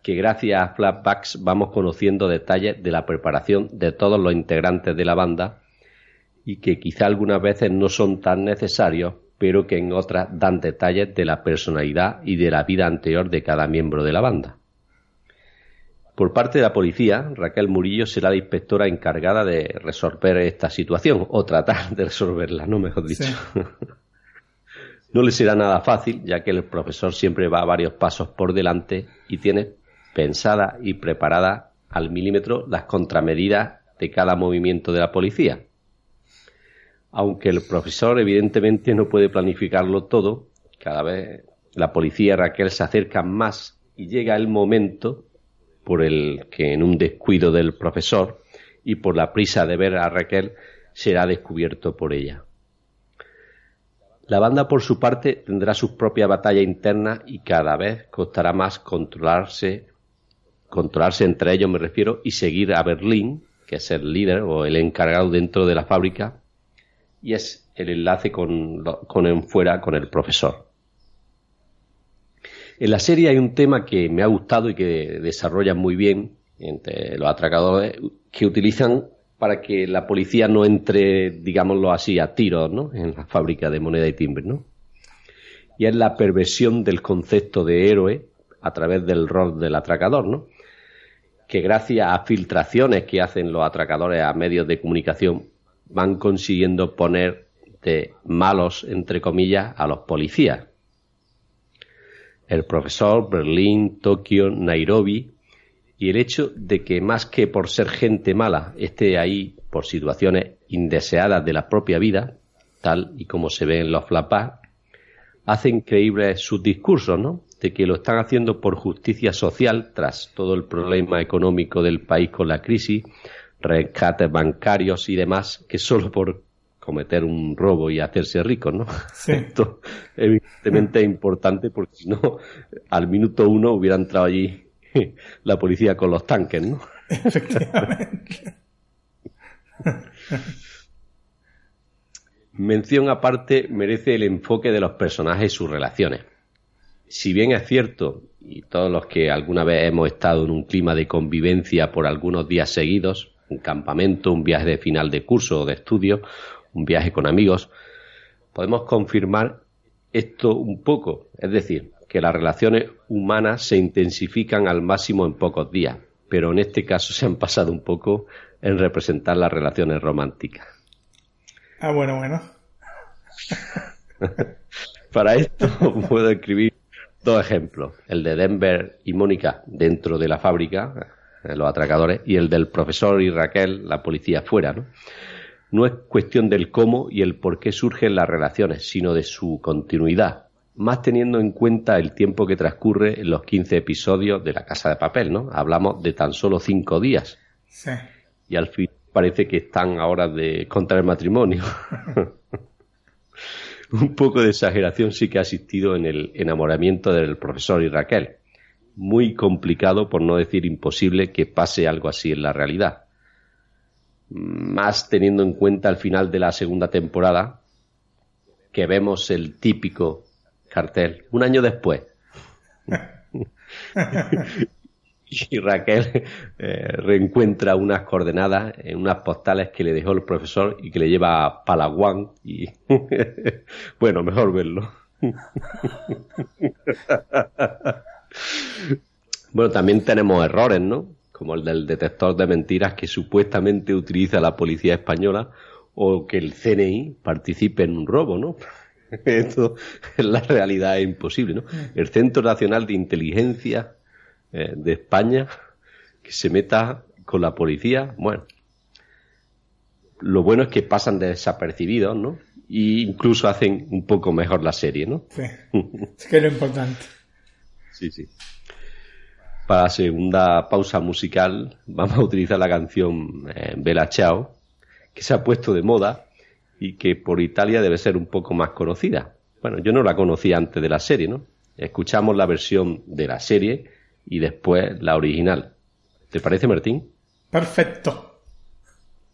que gracias a flashbacks vamos conociendo detalles de la preparación de todos los integrantes de la banda y que quizá algunas veces no son tan necesarios, pero que en otras dan detalles de la personalidad y de la vida anterior de cada miembro de la banda. Por parte de la policía, Raquel Murillo será la inspectora encargada de resolver esta situación, o tratar de resolverla, no mejor dicho. Sí. No le será nada fácil, ya que el profesor siempre va varios pasos por delante y tiene pensada y preparada al milímetro las contramedidas de cada movimiento de la policía. Aunque el profesor evidentemente no puede planificarlo todo, cada vez la policía Raquel se acercan más y llega el momento por el que en un descuido del profesor y por la prisa de ver a Raquel será descubierto por ella. La banda, por su parte, tendrá sus propias batallas internas y cada vez costará más controlarse, controlarse entre ellos, me refiero, y seguir a Berlín, que es el líder o el encargado dentro de la fábrica, y es el enlace con, con en fuera con el profesor. En la serie hay un tema que me ha gustado y que desarrollan muy bien entre los atracadores que utilizan para que la policía no entre, digámoslo así, a tiros, ¿no? En la fábrica de moneda y timbre, ¿no? Y es la perversión del concepto de héroe a través del rol del atracador, ¿no? Que gracias a filtraciones que hacen los atracadores a medios de comunicación van consiguiendo poner de malos, entre comillas, a los policías. El profesor, Berlín, Tokio, Nairobi, y el hecho de que más que por ser gente mala esté ahí por situaciones indeseadas de la propia vida, tal y como se ve en los flashbacks, hace increíbles sus discursos, ¿no? De que lo están haciendo por justicia social tras todo el problema económico del país con la crisis, rescates bancarios y demás, que solo por cometer un robo y hacerse rico, ¿no? Sí. Esto evidentemente es importante porque si no, al minuto uno hubiera entrado allí la policía con los tanques, ¿no? Efectivamente. Mención aparte merece el enfoque de los personajes y sus relaciones. Si bien es cierto, y todos los que alguna vez hemos estado en un clima de convivencia por algunos días seguidos, un campamento, un viaje de final de curso o de estudio, un viaje con amigos, podemos confirmar esto un poco, es decir, que las relaciones humanas se intensifican al máximo en pocos días, pero en este caso se han pasado un poco en representar las relaciones románticas. Ah, bueno, bueno. Para esto puedo escribir dos ejemplos, el de Denver y Mónica dentro de la fábrica, eh, los atracadores, y el del profesor y Raquel, la policía fuera, ¿no? No es cuestión del cómo y el por qué surgen las relaciones, sino de su continuidad, más teniendo en cuenta el tiempo que transcurre en los 15 episodios de La Casa de Papel, ¿no? Hablamos de tan solo cinco días Sí. y al fin parece que están ahora de contra el matrimonio. Un poco de exageración sí que ha existido en el enamoramiento del profesor y Raquel. muy complicado, por no decir imposible, que pase algo así en la realidad. Más teniendo en cuenta el final de la segunda temporada, que vemos el típico cartel un año después. y Raquel eh, reencuentra unas coordenadas en unas postales que le dejó el profesor y que le lleva a Palawan y bueno, mejor verlo. bueno, también tenemos errores, ¿no? Como el del detector de mentiras que supuestamente utiliza la policía española o que el CNI participe en un robo, ¿no? Esto en la realidad es imposible, ¿no? El Centro Nacional de Inteligencia eh, de España que se meta con la policía, bueno, lo bueno es que pasan desapercibidos, ¿no? Y incluso hacen un poco mejor la serie, ¿no? Sí, es que es lo importante. Sí, sí. Para la segunda pausa musical vamos a utilizar la canción eh, Bella Ciao, que se ha puesto de moda y que por Italia debe ser un poco más conocida. Bueno, yo no la conocía antes de la serie, ¿no? Escuchamos la versión de la serie y después la original. ¿Te parece, Martín? Perfecto.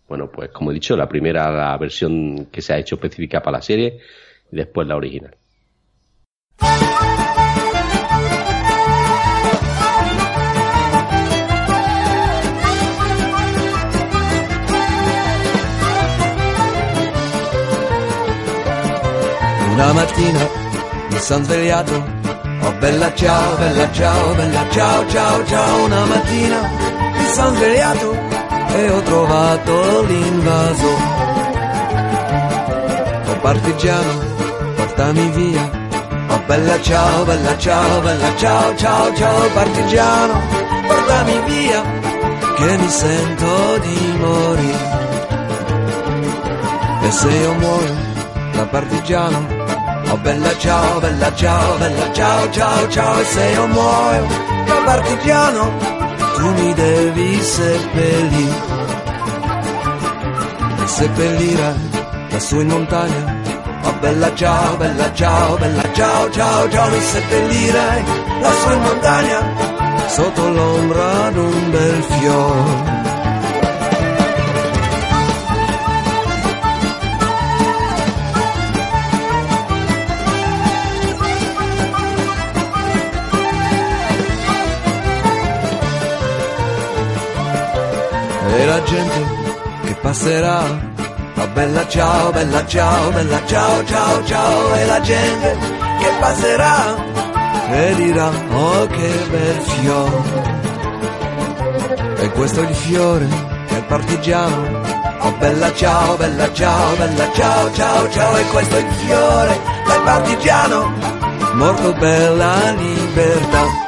Bueno, pues como he dicho, la primera la versión que se ha hecho específica para la serie y después la original. Una mattina mi sono svegliato, oh bella ciao, bella ciao, bella ciao, ciao, ciao. Una mattina mi sono svegliato e ho trovato l'invaso. Oh partigiano, portami via. Oh bella ciao, bella ciao, bella ciao, ciao, ciao. Partigiano, portami via, che mi sento di morire. E se io muoio da partigiano, Oh bella ciao, bella ciao, bella ciao, ciao, ciao E se io muoio da partigiano Tu mi devi seppellire. E seppellire lassù in montagna. Oh bella ciao, bella ciao, bella ciao, ciao, ciao Mi seppellire lassù in montagna. Sotto l'ombra d'un bel fiore la gente che passerà. Oh bella ciao, bella ciao, bella ciao, ciao, ciao, e la gente che passerà e dirà, oh che bel fiore. E questo è il fiore del partigiano. Oh bella ciao, bella ciao, bella ciao, ciao, ciao, e questo è il fiore del partigiano, morto per la libertà.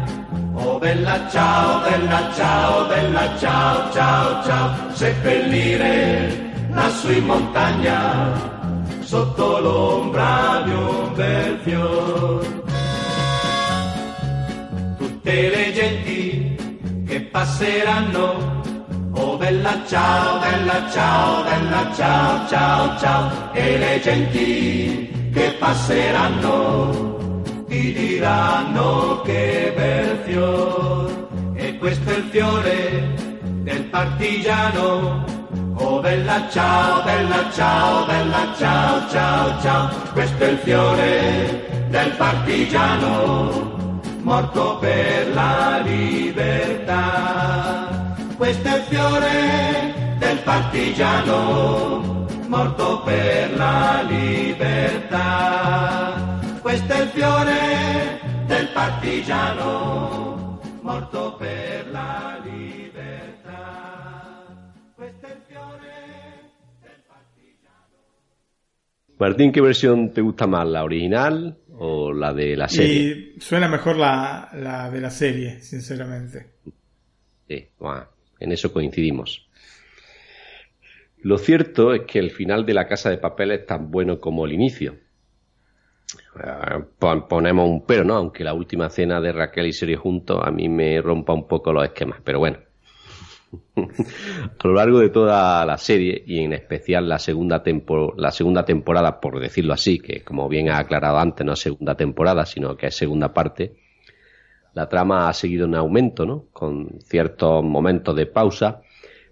Oh bella ciao, bella ciao, bella ciao, ciao, ciao, seppellire lassù in montagna, sotto l'ombra di un bel fior. Tutte le genti che passeranno, oh bella ciao, bella ciao, bella ciao, ciao, ciao, e le genti che passeranno ti diranno che bel fior e questo è il fiore del partigiano oh bella ciao bella ciao bella ciao ciao ciao questo è il fiore del partigiano morto per la libertà. Questo è il fiore del partigiano, morto per la libertà. Questo è il fiore del partigiano, morto per la libertà. Questo è il fiore del partigiano. Martín, ¿qué versión te gusta más, la original o la de la serie? Y suena mejor la, la de la serie, sinceramente. Sí, bueno, en eso coincidimos. Lo cierto es que el final de La Casa de Papel es tan bueno como el inicio. Eh, pon- ponemos un pero, ¿no? Aunque la última cena de Raquel y Sergio juntos a mí me rompa un poco los esquemas, pero bueno. a lo largo de toda la serie y en especial la segunda, tempo- la segunda temporada, por decirlo así, que como bien ha aclarado antes, no es segunda temporada, sino que es segunda parte, la trama ha seguido en aumento, ¿no? Con ciertos momentos de pausa,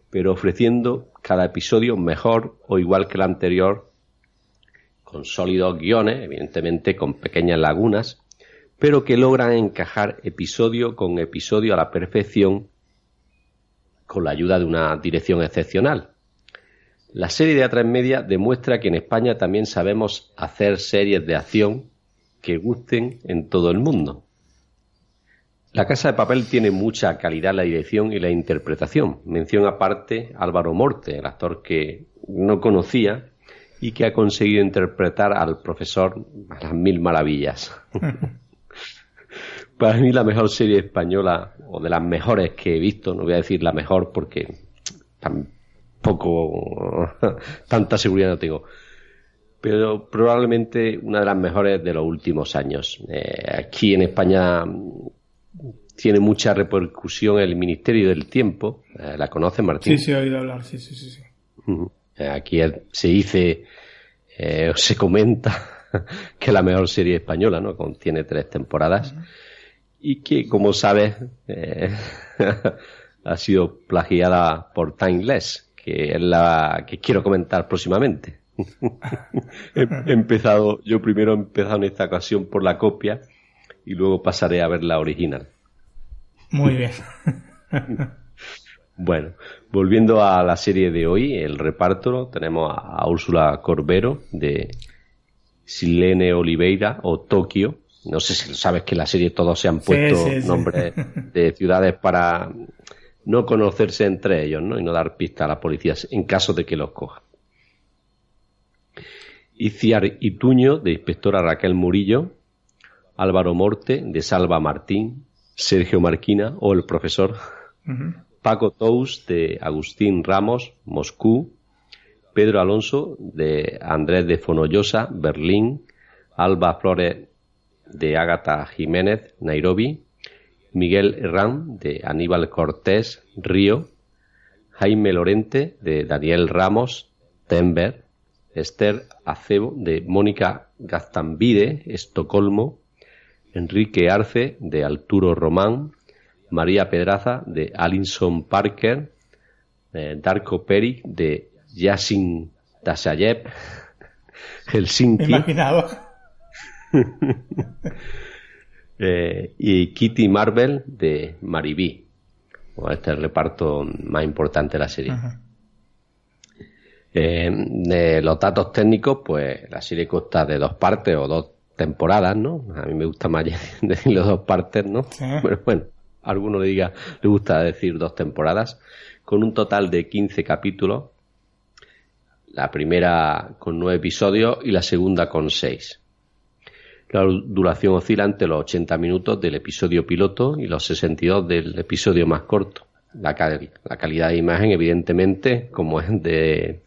pero ofreciendo cada episodio mejor o igual que el anterior, con sólidos guiones, evidentemente con pequeñas lagunas, pero que logran encajar episodio con episodio a la perfección con la ayuda de una dirección excepcional. La serie de A3 Media demuestra que en España también sabemos hacer series de acción que gusten en todo el mundo. La Casa de Papel tiene mucha calidad en la dirección y la interpretación. Mención aparte Álvaro Morte, el actor que no conocía y que ha conseguido interpretar al profesor a las mil maravillas. Para mí la mejor serie española, o de las mejores que he visto, no voy a decir la mejor porque tampoco tanta seguridad no tengo, pero probablemente una de las mejores de los últimos años. Eh, aquí en España tiene mucha repercusión el Ministerio del Tiempo. Eh, ¿La conoce Martín? Sí, sí, he oído hablar, sí, sí, sí. sí. Aquí el- se dice, eh, o se comenta que la mejor serie española, ¿no? Contiene tres temporadas y que, como sabes, eh, ha sido plagiada por Timeless, que es la que quiero comentar próximamente. he, he empezado, yo primero he empezado en esta ocasión por la copia y luego pasaré a ver la original. Muy bien. Bueno, volviendo a la serie de hoy, el reparto, tenemos a, a Úrsula Corbero de Silene Oliveira o Tokio. No sé si sabes que en la serie todos se han puesto sí, sí. nombres de ciudades para no conocerse entre ellos, ¿no? Y no dar pista a la policía en caso de que los coja. Iciar Ituño de inspectora Raquel Murillo, Álvaro Morte de Salva Martín, Sergio Marquina o el profesor. Paco Tous de Agustín Ramos, Moscú, Pedro Alonso de Andrés de Fonollosa, Berlín, Alba Flores de Ágata Jiménez, Nairobi, Miguel Herrán de Aníbal Cortés, Río, Jaime Lorente de Daniel Ramos, Denver, Esther Acebo de Mónica Gaztambide, Estocolmo, Enrique Arce de Arturo Román, María Pedraza de Alinson Parker, eh, Darko Peric de Yasin Tasayev, Me Helsinki imaginaba. eh, y Kitty Marvel de Maribí. Bueno, este es el reparto más importante de la serie. Eh, de los datos técnicos, pues la serie consta de dos partes o dos temporadas, ¿no? A mí me gusta más decirlo dos partes, ¿no? Sí. Bueno, bueno, alguno le diga, le gusta decir dos temporadas, con un total de 15 capítulos. La primera con nueve episodios y la segunda con seis. La duración oscila entre los 80 minutos del episodio piloto y los 62 del episodio más corto. La, cal- la calidad de imagen, evidentemente, como es de,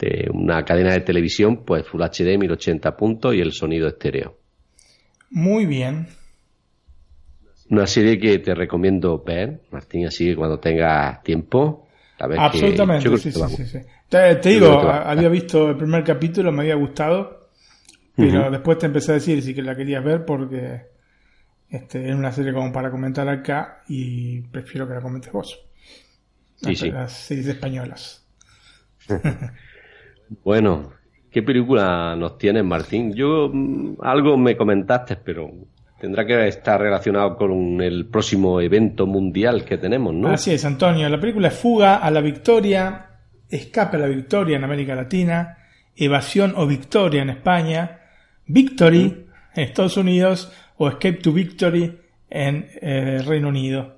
de una cadena de televisión, pues Full HD 1080 puntos y el sonido estéreo. Muy bien. Una serie que te recomiendo ver, Martín, así que cuando tengas tiempo, la ves que Absolutamente, sí, que sí, a sí, gustar. sí. Te, digo, a a- había visto el primer capítulo, me había gustado, pero después te empecé a decir si que la querías ver porque este, es una serie como para comentar acá y prefiero que la comentes vos. Sí, las, sí. las series españolas. Bueno, ¿qué película nos tienes, Martín? Yo mm, algo me comentaste, pero tendrá que estar relacionado con el próximo evento mundial que tenemos, ¿no? Así es, Antonio. La película es Fuga a la Victoria, Escape a la Victoria en América Latina, Evasión o Victoria en España, Victory en Estados Unidos o Escape to Victory en eh, Reino Unido.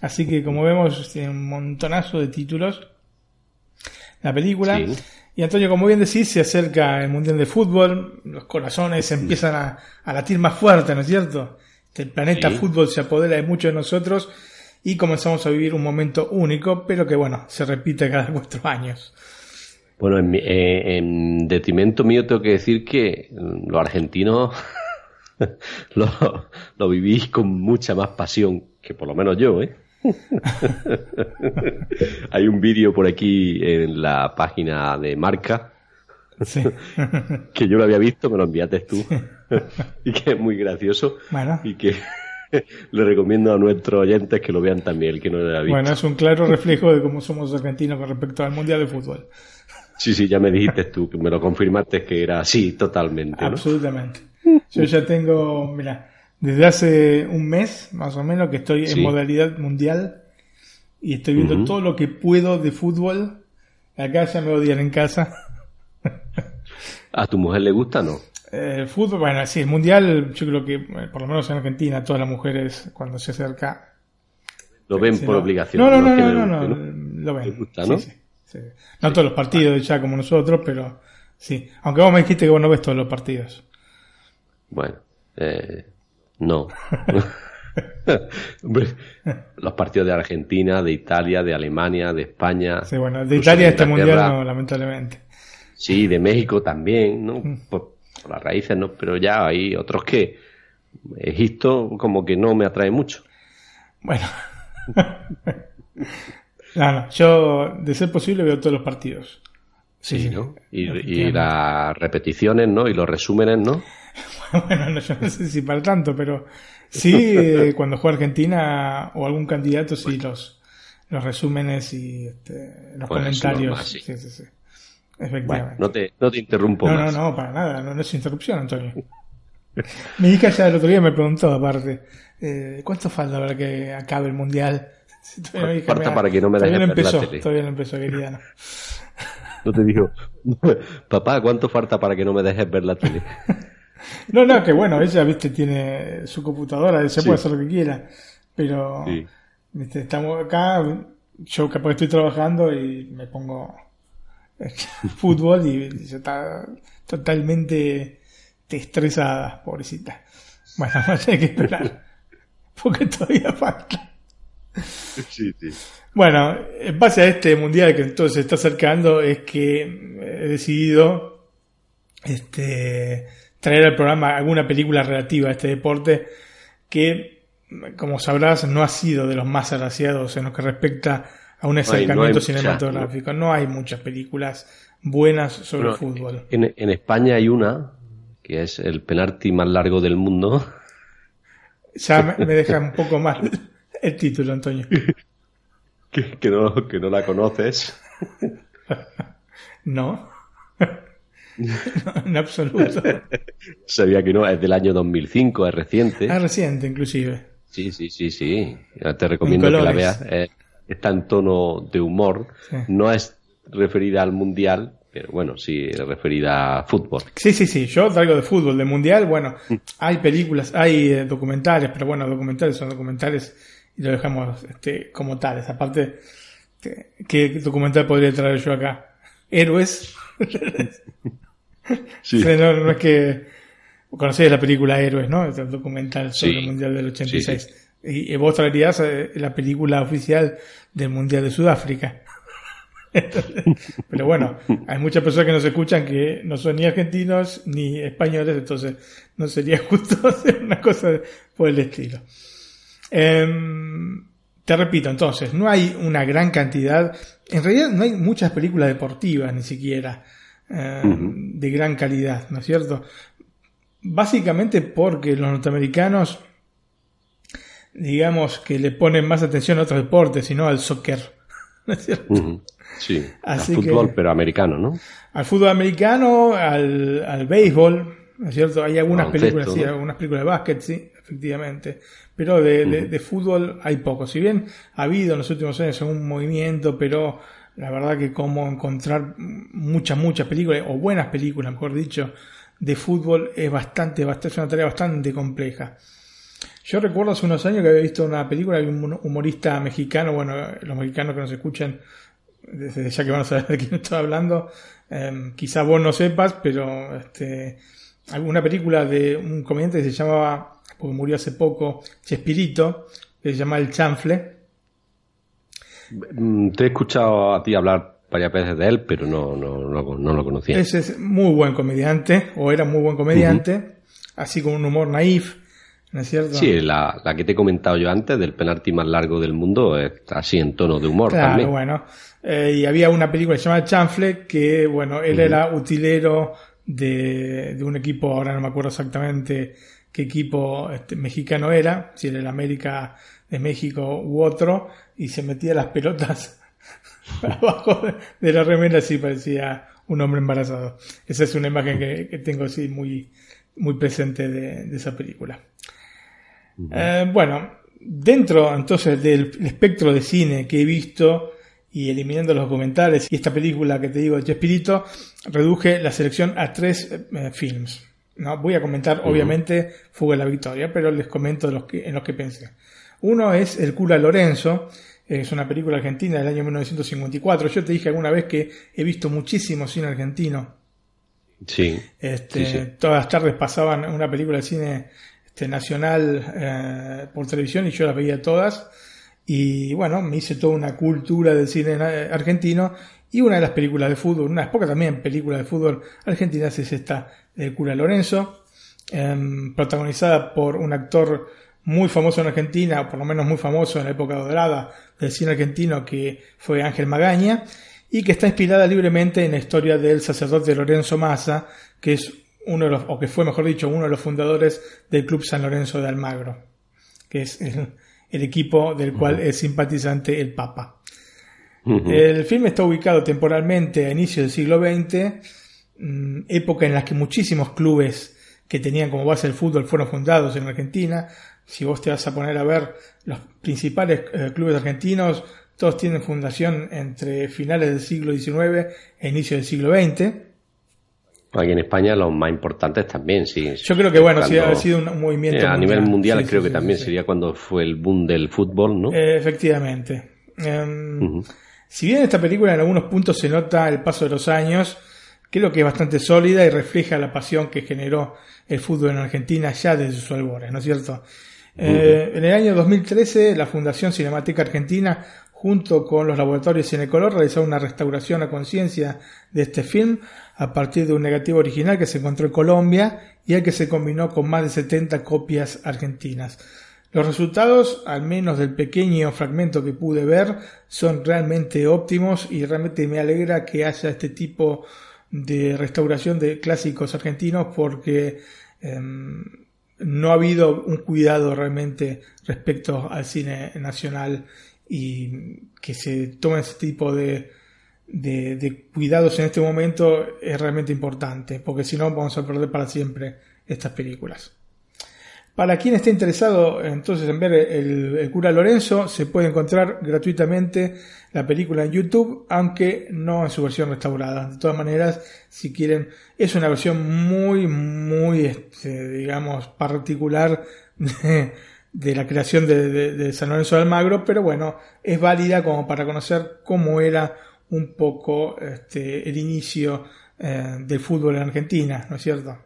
Así que como vemos, tiene un montonazo de títulos la película. Sí. Y Antonio, como bien decís, se acerca el Mundial de Fútbol, los corazones empiezan a, a latir más fuerte, ¿no es cierto? El planeta Sí. fútbol se apodera de muchos de nosotros y comenzamos a vivir un momento único, pero que bueno, se repite cada cuatro años. Bueno, en, eh, en detrimento mío tengo que decir que mm, los argentinos lo, lo vivís con mucha más pasión que por lo menos yo, ¿eh? Hay un vídeo por aquí en la página de Marca Sí. que yo lo había visto, me lo enviaste tú y que es muy gracioso Bueno. y que le recomiendo a nuestros oyentes que lo vean también, el que no lo haya visto. Bueno, es un claro reflejo de cómo somos argentinos con respecto al Mundial de Fútbol. Sí, sí, ya me dijiste tú, que me lo confirmaste que era así totalmente, ¿no? Absolutamente. Yo ya tengo, mira, desde hace un mes más o menos que estoy Sí. en modalidad mundial y estoy viendo todo lo que puedo de fútbol. Acá ya me odian en casa. ¿A tu mujer le gusta no? Eh, El fútbol, bueno, sí, el mundial, yo creo que, eh, por lo menos en Argentina, todas las mujeres cuando se acerca. Lo ven por no. obligación. No, no, no, no, no, no, lo ven. Gusta, ¿no? sí, sí. No todos los partidos ya como nosotros, pero sí. Aunque vos me dijiste que vos no ves todos los partidos. Bueno, eh, no. Hombre, los partidos de Argentina, de Italia, de Alemania, de España. Sí, bueno, de Italia este mundial no, lamentablemente. Sí, de México también, ¿no? Mm. Por, por las raíces, ¿no? Pero ya hay otros que Egipto como que no me atrae mucho. Bueno. no, no, yo de ser posible veo todos los partidos. Sí, ¿no? Y, y las repeticiones, ¿no? Y los resúmenes, ¿no? Bueno, no, yo no sé si para tanto, pero sí, eh, cuando juega Argentina o algún candidato, sí, los, los resúmenes y este, los Bueno, comentarios. sí. sí, sí, sí. Bueno, Efectivamente. no te, no te interrumpo no, no, más. no, para nada, no, no es interrupción, Antonio. Mi hija ya el otro día me preguntó, aparte, eh, ¿cuánto falta para que acabe el mundial? Me- para que no me dejes no ver la empezó, tele. Todavía no empezó, querida. no. No te digo, papá, ¿cuánto falta para que no me dejes ver la tele? No, no, que bueno, ella, viste, tiene su computadora, ella Sí. puede hacer lo que quiera, pero, Sí. viste, estamos acá, yo capaz que estoy trabajando y me pongo fútbol y ella está totalmente estresada, pobrecita. Bueno, a tener que esperar, porque todavía falta. Sí, sí. Bueno, en base a este mundial que entonces se está acercando, es que he decidido este, traer al programa alguna película relativa a este deporte que, como sabrás, no ha sido de los más agraciados en lo que respecta a un hay- no hay acercamiento muchas, cinematográfico. No hay muchas películas buenas sobre fútbol. En, en España hay una que es el penalti más largo del mundo. Ya me, me deja un poco mal el título, Antonio. Que, que no, que no la conoces. No. No, en absoluto. Sabía que no, es del año 2005, es reciente. Es reciente, inclusive. Sí, sí, sí, sí. Te recomiendo En que la veas. Eh, está en tono de humor. Sí. No es referida al mundial, pero bueno, sí referida a fútbol. Sí, sí, sí. Yo traigo de fútbol, de mundial. Bueno, hay películas, hay eh, documentales, pero bueno, documentales son documentales y lo dejamos este, como tales. Aparte, este, ¿qué documental podría traer yo acá? Héroes. Sí. No, no es que conocéis la película Héroes, ¿no? El documental sobre Sí. el Mundial del 86. Sí, Y, y vos traerías eh, la película oficial del Mundial de Sudáfrica. Pero bueno, hay muchas personas que nos escuchan que no son ni argentinos ni españoles, entonces no sería justo hacer una cosa por el estilo. Em, te repito, entonces, no hay una gran cantidad, en realidad no hay muchas películas deportivas ni siquiera eh, de gran calidad, ¿no es cierto? Básicamente porque los norteamericanos, digamos que le ponen más atención a otros deportes y no al soccer, ¿no es cierto? Sí, Así al fútbol, que- pero americano, ¿no? Al fútbol americano, al, al béisbol, ¿no es cierto? Hay algunas películas, sí, algunas películas de básquet, sí, efectivamente. Pero de, de, de fútbol hay poco. Si bien ha habido en los últimos años un movimiento, pero la verdad que como encontrar muchas, muchas películas, o buenas películas, mejor dicho, de fútbol es bastante, bastante, es una tarea bastante compleja. Yo recuerdo hace unos años que había visto una película de un humorista mexicano, bueno, los mexicanos que nos escuchan, desde ya que van a saber de quién estoy hablando, eh, quizá vos no sepas, pero este, alguna película de un comediante que se llamaba, porque murió hace poco, Chespirito, que se llama El Chanfle. Mm, Te he escuchado a ti hablar varias veces de él, pero no, no, no, no lo conocía. Ese es muy buen comediante, o era muy buen comediante, así con un humor naif, ¿no es cierto? Sí, la, la que te he comentado yo antes, del penalti más largo del mundo, es así en tono de humor Claro, también. bueno. Eh, y había una película que se llama Chanfle, que, bueno, él era utilero de, de un equipo, ahora no me acuerdo exactamente qué equipo este, mexicano era, si era el América de México u otro, y se metía las pelotas abajo de, la remera, así parecía un hombre embarazado. Esa es una imagen que, que tengo así muy, muy presente de, de esa película. Eh, bueno, dentro entonces del espectro de cine que he visto y eliminando los documentales y esta película que te digo de Chespirito, reduje la selección a tres eh, films. ¿no? Voy a comentar, obviamente, Fuga de la Victoria, pero les comento los que, en los que pensé. Uno es El cura Lorenzo, es una película argentina del año 1954. Yo te dije alguna vez que he visto muchísimo cine argentino. Sí. Este, Sí, sí. Todas las tardes pasaban una película de cine este, nacional eh, por televisión y yo las veía todas. Y bueno, me hice toda una cultura del cine na- argentino. Y una de las películas de fútbol, una de las pocas también películas de fútbol argentinas es esta de Cura Lorenzo, em, protagonizada por un actor muy famoso en Argentina, o por lo menos muy famoso en la época dorada del cine argentino, que fue Ángel Magaña, y que está inspirada libremente en la historia del sacerdote Lorenzo Massa, que es uno de los, o que fue mejor dicho, uno de los fundadores del Club San Lorenzo de Almagro, que es el, el equipo del cual es simpatizante el Papa. El filme está ubicado temporalmente a inicios del siglo XX, mm, época en la que muchísimos clubes que tenían como base el fútbol fueron fundados en Argentina. Si vos te vas a poner a ver los principales eh, clubes argentinos, todos tienen fundación entre finales del siglo XIX e inicios del siglo XX. Aquí en España los más importantes también, sí. Yo creo que, bueno, sí Cuando- ha sido un, movimiento. Eh, a nivel mundial Sí, sí, creo sí, que también sí, sí. sería cuando fue el boom del fútbol, ¿no? Eh, efectivamente. Em. Si bien esta película en algunos puntos se nota el paso de los años, creo que es bastante sólida y refleja la pasión que generó el fútbol en Argentina ya desde sus albores, ¿no es cierto? Eh, en el año 2013, la Fundación Cinemateca Argentina, junto con los laboratorios Cinecolor, realizaron una restauración a conciencia de este film a partir de un negativo original que se encontró en Colombia y al que se combinó con más de 70 copias argentinas. Los resultados, al menos del pequeño fragmento que pude ver, son realmente óptimos y realmente me alegra que haya este tipo de restauración de clásicos argentinos porque em, no ha habido un cuidado realmente respecto al cine nacional y que se tomen ese tipo de, de, de cuidados en este momento es realmente importante porque si no vamos a perder para siempre estas películas. Para quien esté interesado entonces en ver el, cura Lorenzo, se puede encontrar gratuitamente la película en YouTube, aunque no en su versión restaurada. De todas maneras, si quieren, es una versión muy, muy, este, digamos, particular de, la creación de San Lorenzo de Almagro, pero bueno, es válida como para conocer cómo era un poco este, el inicio eh, del fútbol en Argentina, ¿no es cierto?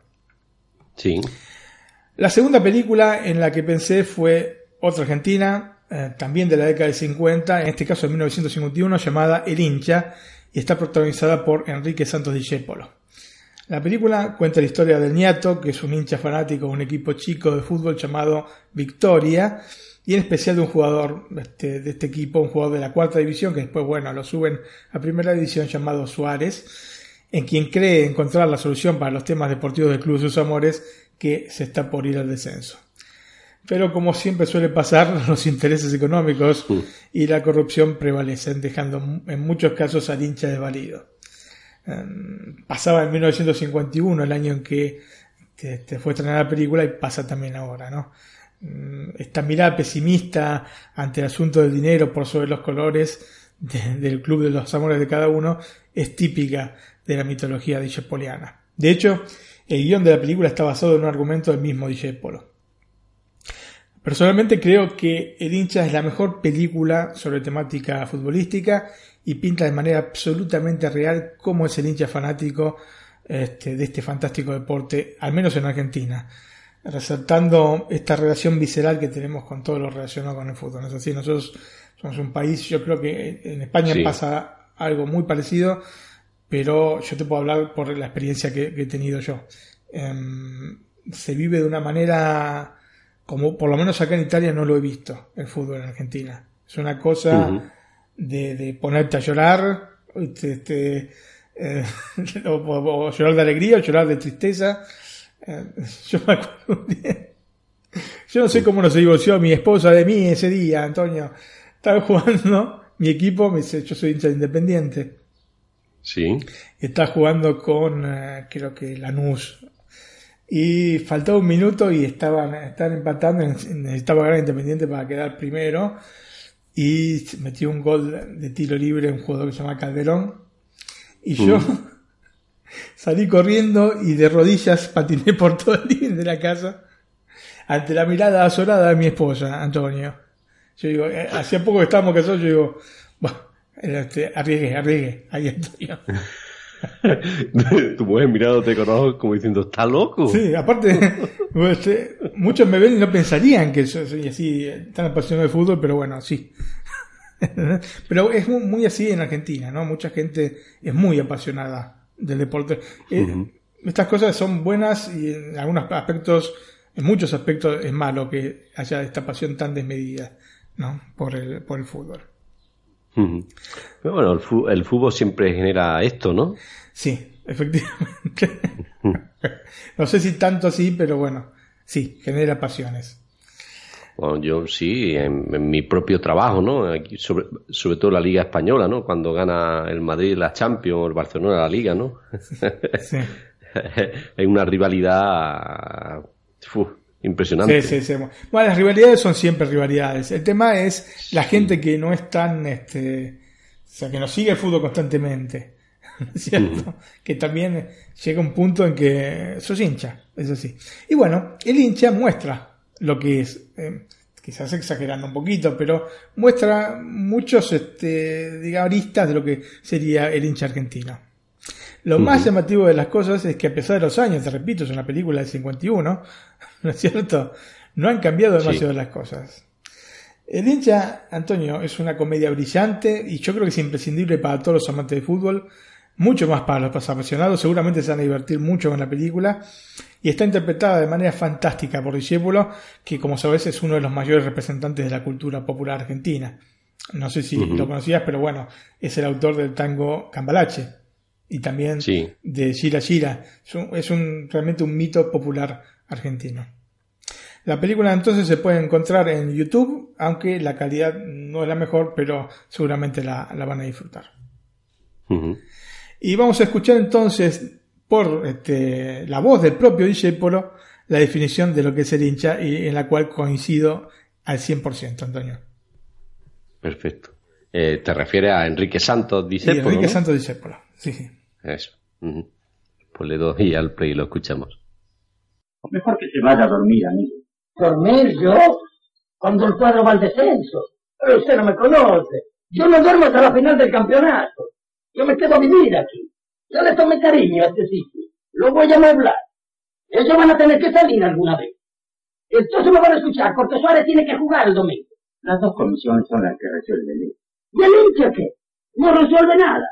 Sí. La segunda película en la que pensé fue otra argentina, eh, también de la década del 50, en este caso de 1951, llamada El hincha, y está protagonizada por Enrique Santos Discépolo. La película cuenta la historia del Niato, que es un hincha fanático de un equipo chico de fútbol llamado Victoria, y en especial de un jugador este, de este equipo, un jugador de la cuarta división, que después, bueno, lo suben a primera división llamado Suárez, en quien cree encontrar la solución para los temas deportivos del club de sus amores, que se está por ir al descenso. Pero como siempre suele pasar, los intereses económicos y la corrupción prevalecen, dejando en muchos casos al hincha desvalido. Em, pasaba en 1951, el año en que te, fue estrenada la película, y pasa también ahora, ¿no? mm, esta mirada pesimista ante el asunto del dinero por sobre los colores de- del club de los amores de cada uno es típica de la mitología discepoliana. De hecho, el guion de la película está basado en un argumento del mismo Discepolo. Personalmente creo que El hincha es la mejor película sobre temática futbolística y pinta de manera absolutamente real cómo es el hincha fanático este, de este fantástico deporte, al menos en Argentina, resaltando esta relación visceral que tenemos con todo lo relacionado con el fútbol. ¿no es así? Nosotros somos un país, yo creo que en España Sí. pasa algo muy parecido, pero yo te puedo hablar por la experiencia que, que he tenido yo. Em, se vive de una manera como por lo menos acá en Italia no lo he visto el fútbol en Argentina. Es una cosa de, de ponerte a llorar, este, este, eh, o, o- o llorar de alegría o llorar de tristeza. Eh, yo me acuerdo un día- yo no sé cómo no se divorció mi esposa de mí ese día, Antonio. Estaba jugando, mi equipo, me dice, yo soy hincha de independiente. Sí. Está jugando con, eh, creo que Lanús. Y faltaba un minuto y estaban, estaban empatando. Necesitaba ganar Independiente para quedar primero. Y metió un gol de tiro libre un jugador que se llama Calderón. Y yo salí corriendo y de rodillas patiné por todo el living de la casa. Ante la mirada azorada de mi esposa, Antonio. Yo digo, eh, hacía poco que estábamos casados, yo digo, bueno, este, arriesgué, arriesgué. Ahí estoy. tu mujer mirándote con ojos como diciendo, ¿está loco? Sí, aparte, este, muchos me ven y no pensarían que yo soy así, tan apasionado de fútbol, pero bueno, sí. pero es muy, así en Argentina, ¿no? Mucha gente es muy apasionada del deporte. Eh. Estas cosas son buenas y en algunos aspectos, en muchos aspectos es malo que haya esta pasión tan desmedida, ¿no? Por el, por el fútbol. Pero bueno, el, fútbol siempre genera esto, ¿no? Sí, efectivamente. no sé si tanto así, pero bueno, sí, genera pasiones. Bueno, yo sí, en, en mi propio trabajo, ¿no? Aquí, sobre, sobre todo la Liga Española, ¿no? Cuando gana el Madrid la Champions o el Barcelona la Liga, ¿no? Sí. Hay una rivalidad fu, impresionante. Sí, sí, sí. Bueno, las rivalidades son siempre rivalidades. El tema es la gente que no es tan, este, o sea, que no sigue el fútbol constantemente, ¿cierto? Que también llega un punto en que sos hincha, es así. Y bueno, el hincha muestra lo que es, eh, quizás exagerando un poquito, pero muestra muchos, este, digamos, aristas de lo que sería el hincha argentino. Lo más llamativo de las cosas es que a pesar de los años, te repito, es una película del 51, ¿no es cierto? No han cambiado demasiado Sí. las cosas. El hincha, Antonio, es una comedia brillante y yo creo que es imprescindible para todos los amantes de fútbol, mucho más para los apasionados, seguramente se van a divertir mucho con la película y está interpretada de manera fantástica por Discépolo, que como sabes es uno de los mayores representantes de la cultura popular argentina. No sé si lo conocías, pero bueno, es el autor del tango Cambalache y también Sí. de Gira Gira. Es, un, es un- realmente un mito popular argentino. La película entonces se puede encontrar en YouTube, aunque la calidad no es la mejor, pero seguramente la, la van a disfrutar. Y vamos a escuchar entonces por este, la voz del propio Discépolo la definición de lo que es el hincha y en la cual coincido al 100%, Antonio. Perfecto. Eh, ¿Te refieres a Enrique Santos Discépolo, Enrique no? Santos Discépolo. Sí, Eso. Ujú. Pues le doy al play y lo escuchamos. Mejor que se vaya a dormir, amigo. ¿Dormir yo? Cuando el cuadro va al descenso. Pero usted no me conoce. Yo no duermo hasta la final del campeonato. Yo me quedo a vivir aquí. Yo le tomé cariño a este sitio. Lo voy a amueblar. Ellos van a tener que salir alguna vez. Entonces me van a escuchar porque Suárez tiene que jugar el domingo. Las dos comisiones son las que resuelven esto. ¿Y el hincha qué? No resuelve nada.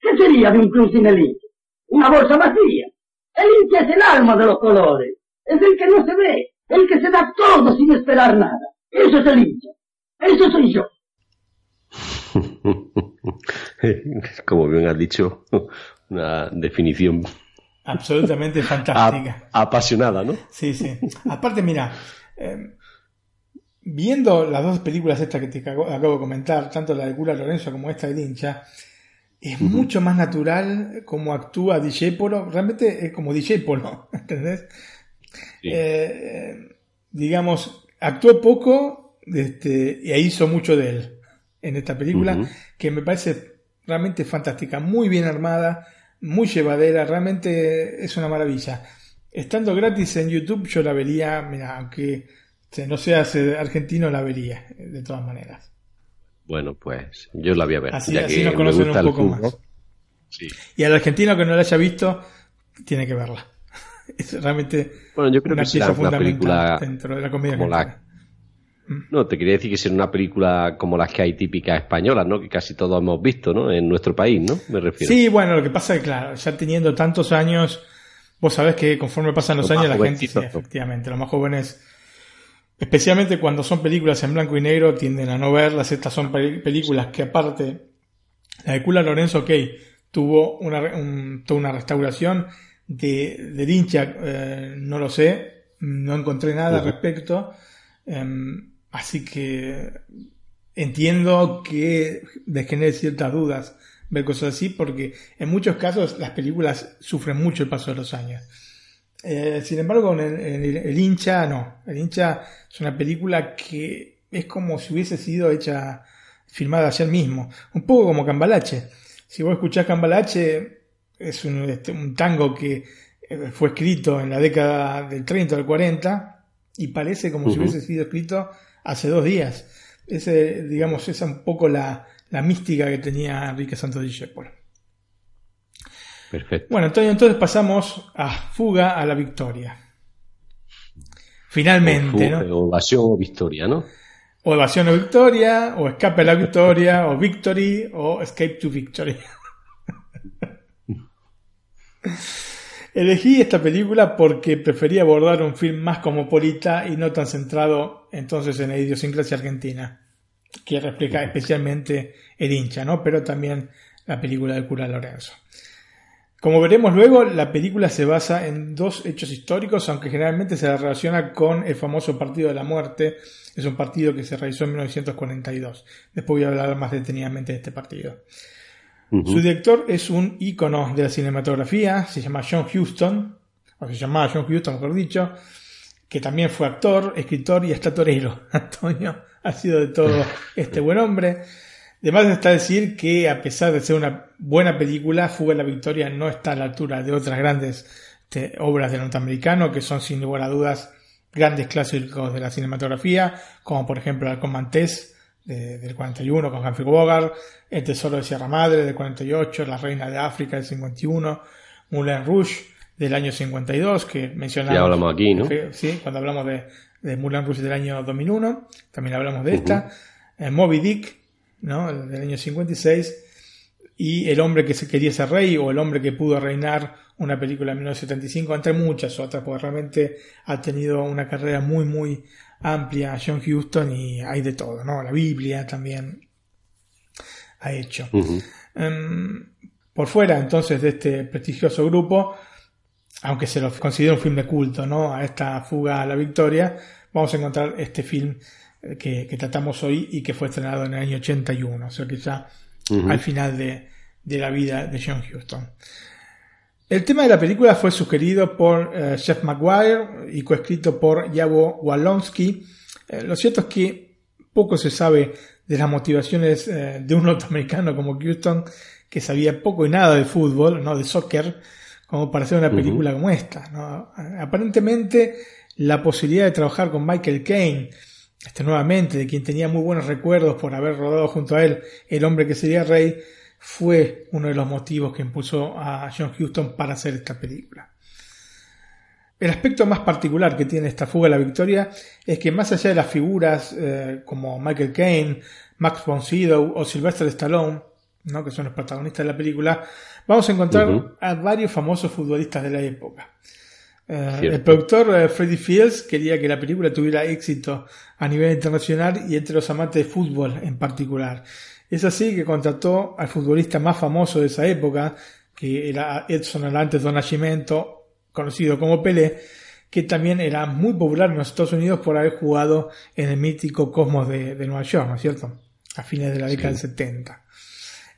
¿Qué sería de un club sin el hincha? Una bolsa vacía. El hincha es el alma de los colores. Es el que no se ve. El que se da todo sin esperar nada. Eso es el hincha. Eso soy yo. Como bien has dicho, una definición Absolutamente fantástica. ap- apasionada, ¿no? Sí, sí. Aparte, mira, eh, viendo las dos películas estas que te acabo, acabo de comentar, tanto la de Cura Lorenzo como esta del hincha, es mucho más natural como actúa Discepolo, realmente es como Discepolo, ¿entendés? Sí. Eh, digamos, actuó poco este, y hizo mucho de él en esta película, que me parece realmente fantástica, muy bien armada, muy llevadera, realmente es una maravilla. Estando gratis en YouTube, yo la vería, mira, aunque no seas eh, argentino, la vería, eh, de todas maneras. Bueno, pues yo la voy a ver. Así- ya así que nos me conocen gusta un poco más. Sí. Y al argentino que no la haya visto, tiene que verla. Es realmente Bueno, yo creo una que será pieza una fundamental película dentro de la comedia como la... No, te quería decir que será una película como las que hay típicas españolas, ¿no? Que casi todos hemos visto, ¿no? En nuestro país, ¿no? Me refiero. Sí, bueno, lo que pasa es que, claro, ya teniendo tantos años, vos sabés que conforme pasan los Los años, la gente, sí, efectivamente, los más jóvenes, especialmente cuando son películas en blanco y negro, tienden a no verlas. Estas son pe- películas que, aparte, la de Cula Lorenzo, ok, tuvo una, un- una restauración de, del hincha, eh, no lo sé, no encontré nada al respecto. Em, así que entiendo que les genere ciertas dudas ver cosas así, porque en muchos casos las películas sufren mucho el paso de los años. Eh, sin embargo, en el, en el- el hincha no. El hincha es una película que es como si hubiese sido hecha, filmada ayer mismo. Un poco como Cambalache. Si vos escuchás Cambalache, es un, este, un tango que eh, fue escrito en la década del 30 o del 40 y parece como si hubiese sido escrito hace dos días. Ese, digamos, esa es un poco la, la mística que tenía Enrique Santos Discépolo. Perfecto. Bueno, Antonio, entonces pasamos a Fuga a la Victoria. Finalmente, O, ¿no? o Evasión o Victoria, ¿no? O Evasión o Victoria, o Escape a la Victoria, o Victory, o Escape to Victory. Elegí esta película porque prefería abordar un film más cosmopolita y no tan centrado entonces en la idiosincrasia argentina, que refleja especialmente el hincha, ¿no? Pero también la película del cura Lorenzo. Como veremos luego, la película se basa en dos hechos históricos, aunque generalmente se la relaciona con el famoso Partido de la Muerte. Es un partido que se realizó en 1942. Después voy a hablar más detenidamente de este partido. Su director es un ícono de la cinematografía, se llama John Huston, o se llamaba John Huston, mejor dicho, que también fue actor, escritor y hasta torero. Antonio ha sido de todo este buen hombre. Además está decir que a pesar de ser una buena película, Fuga a la Victoria no está a la altura de otras grandes este, obras del norteamericano, que son sin lugar a dudas grandes clásicos de la cinematografía, como por ejemplo El Comantés de- del 41 con Humphrey Bogart, El Tesoro de Sierra Madre del 48, La Reina de África del 51, Moulin Rouge del año 52, que mencionamos. Ya hablamos aquí, ¿no? que- Sí, cuando hablamos de, de Moulin Rouge del año 2001, también hablamos de esta. Eh, Moby Dick, ¿no? El Del año 56. Y El hombre que se quería ser rey o El hombre que pudo reinar, una película de 1975, entre muchas otras, porque realmente ha tenido una carrera muy, muy amplia John Huston y hay de todo, ¿no? La Biblia también ha hecho. Em, por fuera entonces de este prestigioso grupo, aunque se lo considera un film de culto, ¿no? A esta fuga a la victoria, vamos a encontrar este film que, que tratamos hoy y que fue estrenado en el año 81, o sea que ya Ujú. al final de, de la vida de John Huston. El tema de la película fue sugerido por eh, Jeff Maguire y coescrito por Yavo Walonsky. Eh, lo cierto es que poco se sabe de las motivaciones eh, de un norteamericano como Houston, que sabía poco y nada de fútbol, no de soccer, como para hacer una película como esta. ¿no? Aparentemente, la posibilidad de trabajar con Michael Caine, este nuevamente, de quien tenía muy buenos recuerdos por haber rodado junto a él El hombre que sería rey, fue uno de los motivos que impulsó a John Huston para hacer esta película. El aspecto más particular que tiene esta fuga a la victoria es que más allá de las figuras eh, como Michael Caine, Max von Sydow o Sylvester Stallone, ¿no? que son los protagonistas de la película, vamos a encontrar a varios famosos futbolistas de la época. Eh, el productor eh, Freddie Fields quería que la película tuviera éxito a nivel internacional y entre los amantes de fútbol en particular. Es así que contrató al futbolista más famoso de esa época, que era Edson Arantes do Nascimento, conocido como Pelé, que también era muy popular en los Estados Unidos por haber jugado en el mítico Cosmos de, de Nueva York, ¿no es cierto? A fines de la década del 70.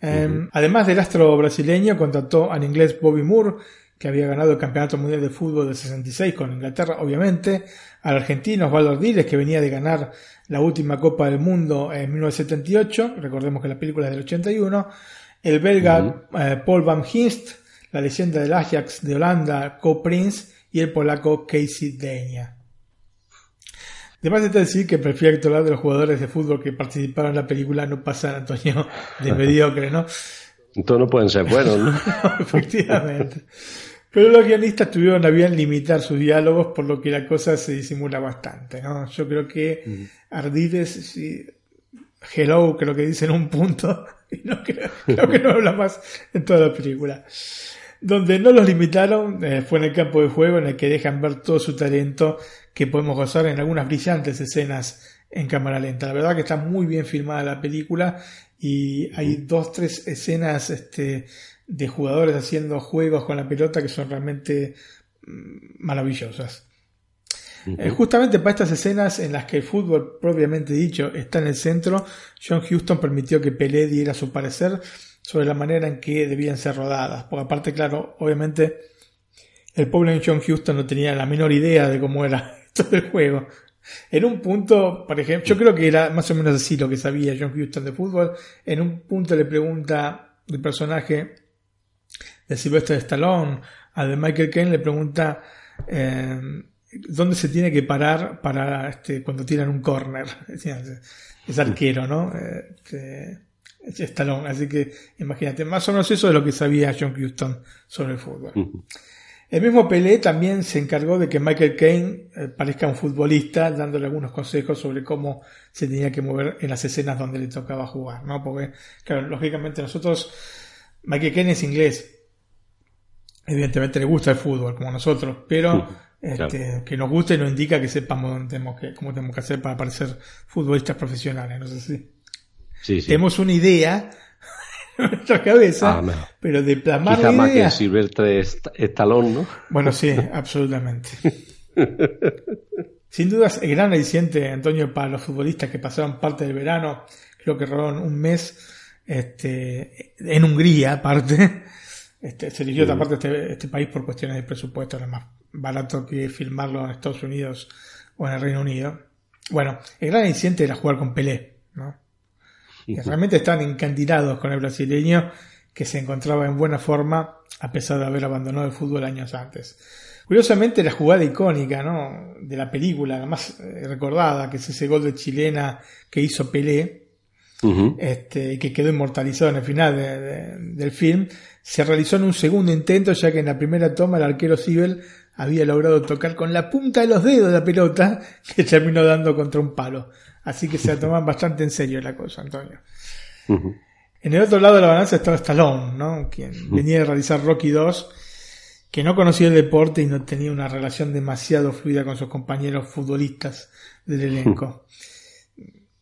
Eh, Además del astro brasileño, contrató al inglés Bobby Moore, que había ganado el Campeonato Mundial de Fútbol del 66 con Inglaterra, obviamente, al argentino Osvaldo Ardiles, que venía de ganar la última Copa del Mundo en 1978, recordemos que la película es del 81, el belga eh, Paul Van Hinst, la leyenda del Ajax de Holanda, Co Prince, y el polaco Casey Deña. Además de decir que perfil actual de los jugadores de fútbol que participaron en la película no pasa, Antonio, de mediocre, ¿no? Todos no pueden ser buenos, ¿no? Efectivamente. Pero los guionistas tuvieron a bien limitar sus diálogos, por lo que la cosa se disimula bastante, ¿no? Yo creo que Mm. Ardiles, sí, hello, creo que dice en un punto, y no creo, creo que no habla más en toda la película. Donde no los limitaron eh, fue en el campo de juego, en el que dejan ver todo su talento, que podemos gozar en algunas brillantes escenas en cámara lenta. La verdad que está muy bien filmada la película y hay dos, tres escenas este, de jugadores haciendo juegos con la pelota que son realmente mm, maravillosas. Eh, justamente para estas escenas en las que el fútbol propiamente dicho está en el centro, John Huston permitió que Pelé diera su parecer sobre la manera en que debían ser rodadas. Porque aparte, claro, obviamente el pobre John Huston no tenía la menor idea de cómo era todo el juego. En un punto, por ejemplo, yo creo que era más o menos así lo que sabía John Huston de fútbol. En un punto le pregunta el personaje de Sylvester Stallone al de Michael Caine, le pregunta eh, dónde se tiene que parar para este, cuando tiran un corner. Es arquero, ¿no? Este, es Stallone. Así que imagínate, más o menos eso es lo que sabía John Huston sobre el fútbol. El mismo Pelé también se encargó de que Michael Caine eh, parezca un futbolista, dándole algunos consejos sobre cómo se tenía que mover en las escenas donde le tocaba jugar, ¿no? Porque, claro, lógicamente nosotros, Michael Caine es inglés, evidentemente le gusta el fútbol, como nosotros, pero este, que nos guste no indica que sepamos dónde tenemos que, cómo tenemos que hacer para parecer futbolistas profesionales, no sé si. Sí, sí. Tenemos una idea en nuestra cabeza, Ah, no. pero de plasmar Quizá la más que idea. Silvestre Est- Estalón, ¿no? Bueno, sí, absolutamente. Sin dudas, el gran aliciente, Antonio, para los futbolistas que pasaron parte del verano, creo que robaron un mes este, en Hungría, aparte. Este, se eligió Mm. aparte este, este país por cuestiones de presupuesto, era más barato que filmarlo en Estados Unidos o en el Reino Unido. Bueno, el gran aliciente era jugar con Pelé, ¿no? Realmente estaban encandilados con el brasileño que se encontraba en buena forma a pesar de haber abandonado el fútbol años antes. Curiosamente la jugada icónica ¿no? de la película, la más eh, recordada, que es ese gol de chilena que hizo Pelé, este, y que quedó inmortalizado en el final de- de- del film, se realizó en un segundo intento ya que en la primera toma el arquero Sibel había logrado tocar con la punta de los dedos la pelota que terminó dando contra un palo. Así que se la toman bastante en serio la cosa, Antonio. En el otro lado de la balanza estaba Stallone, ¿no? Quien venía de realizar Rocky 2, que no conocía el deporte y no tenía una relación demasiado fluida con sus compañeros futbolistas del elenco.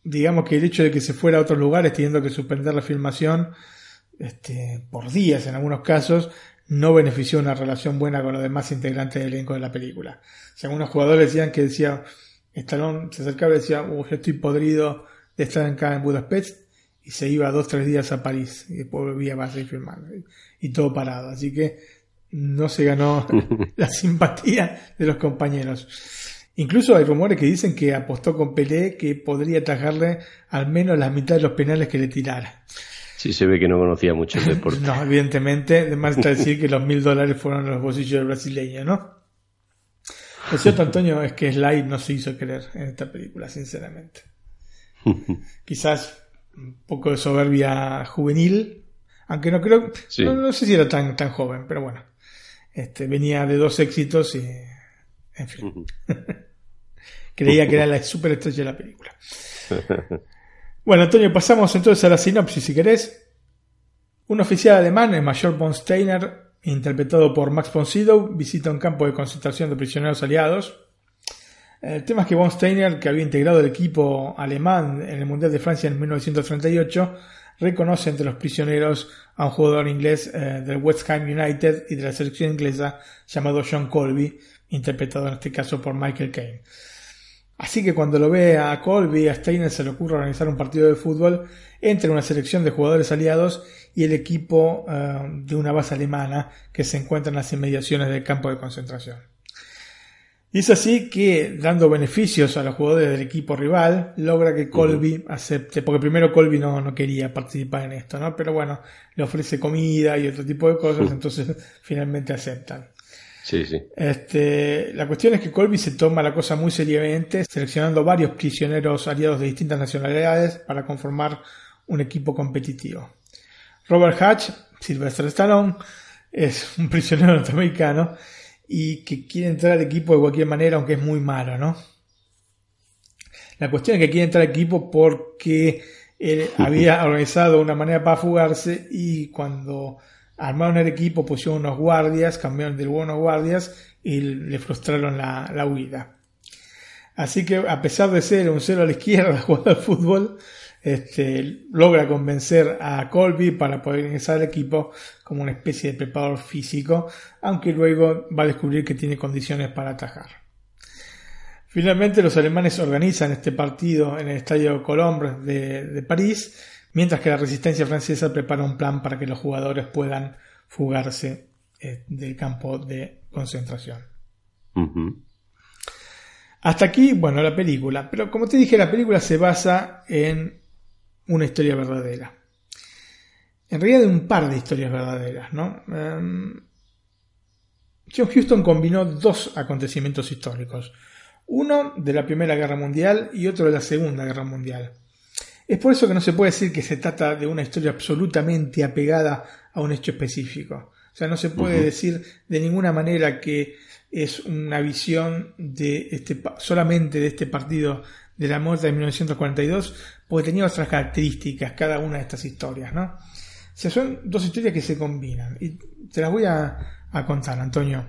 Digamos que el hecho de que se fuera a otros lugares teniendo que suspender la filmación este, por días en algunos casos, no benefició una relación buena con los demás integrantes del elenco de la película. O sea, algunos jugadores decían que decía, Stallone se acercaba y decía, "Uh, yo estoy podrido de estar acá en Budapest, y se iba dos, tres días a París, y después volvía a seguir filmando, y, y todo parado. Así que no se ganó la simpatía de los compañeros. Incluso hay rumores que dicen que apostó con Pelé que podría atajarle al menos la mitad de los penales que le tirara. Sí, se ve que no conocía mucho el deporte. No, evidentemente, además está decir que los mil dólares fueron los bolsillos del brasileño, ¿no? Lo cierto, Antonio, es que Sly no se hizo querer en esta película, sinceramente. Quizás un poco de soberbia juvenil, aunque no creo, Sí. no, no sé si era tan, tan joven, pero bueno, este, venía de dos éxitos y, en fin, creía que era la superestrella de la película. Bueno, Antonio, pasamos entonces a la sinopsis, si querés. Un oficial alemán, el mayor von Steiner, interpretado por Max von Sydow, visita un campo de concentración de prisioneros aliados. El tema es que von Steiner, que había integrado el equipo alemán en el Mundial de Francia en 1938, reconoce entre los prisioneros a un jugador inglés eh, del West Ham United y de la selección inglesa llamado John Colby, interpretado en este caso por Michael Caine. Así que cuando lo ve a Colby, a Steiner se le ocurre organizar un partido de fútbol entre una selección de jugadores aliados y el equipo eh, de una base alemana que se encuentra en las inmediaciones del campo de concentración. Y es así que, dando beneficios a los jugadores del equipo rival, logra que Colby acepte, porque primero Colby no, no quería participar en esto, ¿no? Pero bueno, le ofrece comida y otro tipo de cosas, entonces finalmente aceptan. Sí, sí. Este, la cuestión es que Colby se toma la cosa muy seriamente, seleccionando varios prisioneros aliados de distintas nacionalidades para conformar un equipo competitivo. Robert Hatch, Sylvester Stallone, es un prisionero norteamericano y que quiere entrar al equipo de cualquier manera, aunque es muy malo, ¿no? La cuestión es que quiere entrar al equipo porque él había organizado una manera para fugarse y cuando armaron el equipo pusieron unos guardias, cambiaron de unos guardias y le frustraron la, la huida. Así que a pesar de ser un cero a la izquierda jugando al fútbol, este, logra convencer a Colby para poder ingresar al equipo como una especie de preparador físico, aunque luego va a descubrir que tiene condiciones para atajar. Finalmente los alemanes organizan este partido en el Estadio Colombre de, de París, mientras que la resistencia francesa prepara un plan para que los jugadores puedan fugarse eh, del campo de concentración. Hasta aquí, bueno, la película. Pero como te dije, la película se basa en una historia verdadera. En realidad de un par de historias verdaderas, ¿no? Um, John Houston combinó dos acontecimientos históricos. Uno de la Primera Guerra Mundial y otro de la Segunda Guerra Mundial. Es por eso que no se puede decir que se trata de una historia absolutamente apegada a un hecho específico. O sea, no se puede decir de ninguna manera que es una visión de este, solamente de este partido de la muerte de 1942, porque tenía otras características cada una de estas historias, ¿no? O sea, son dos historias que se combinan. Y te las voy a, a contar, Antonio.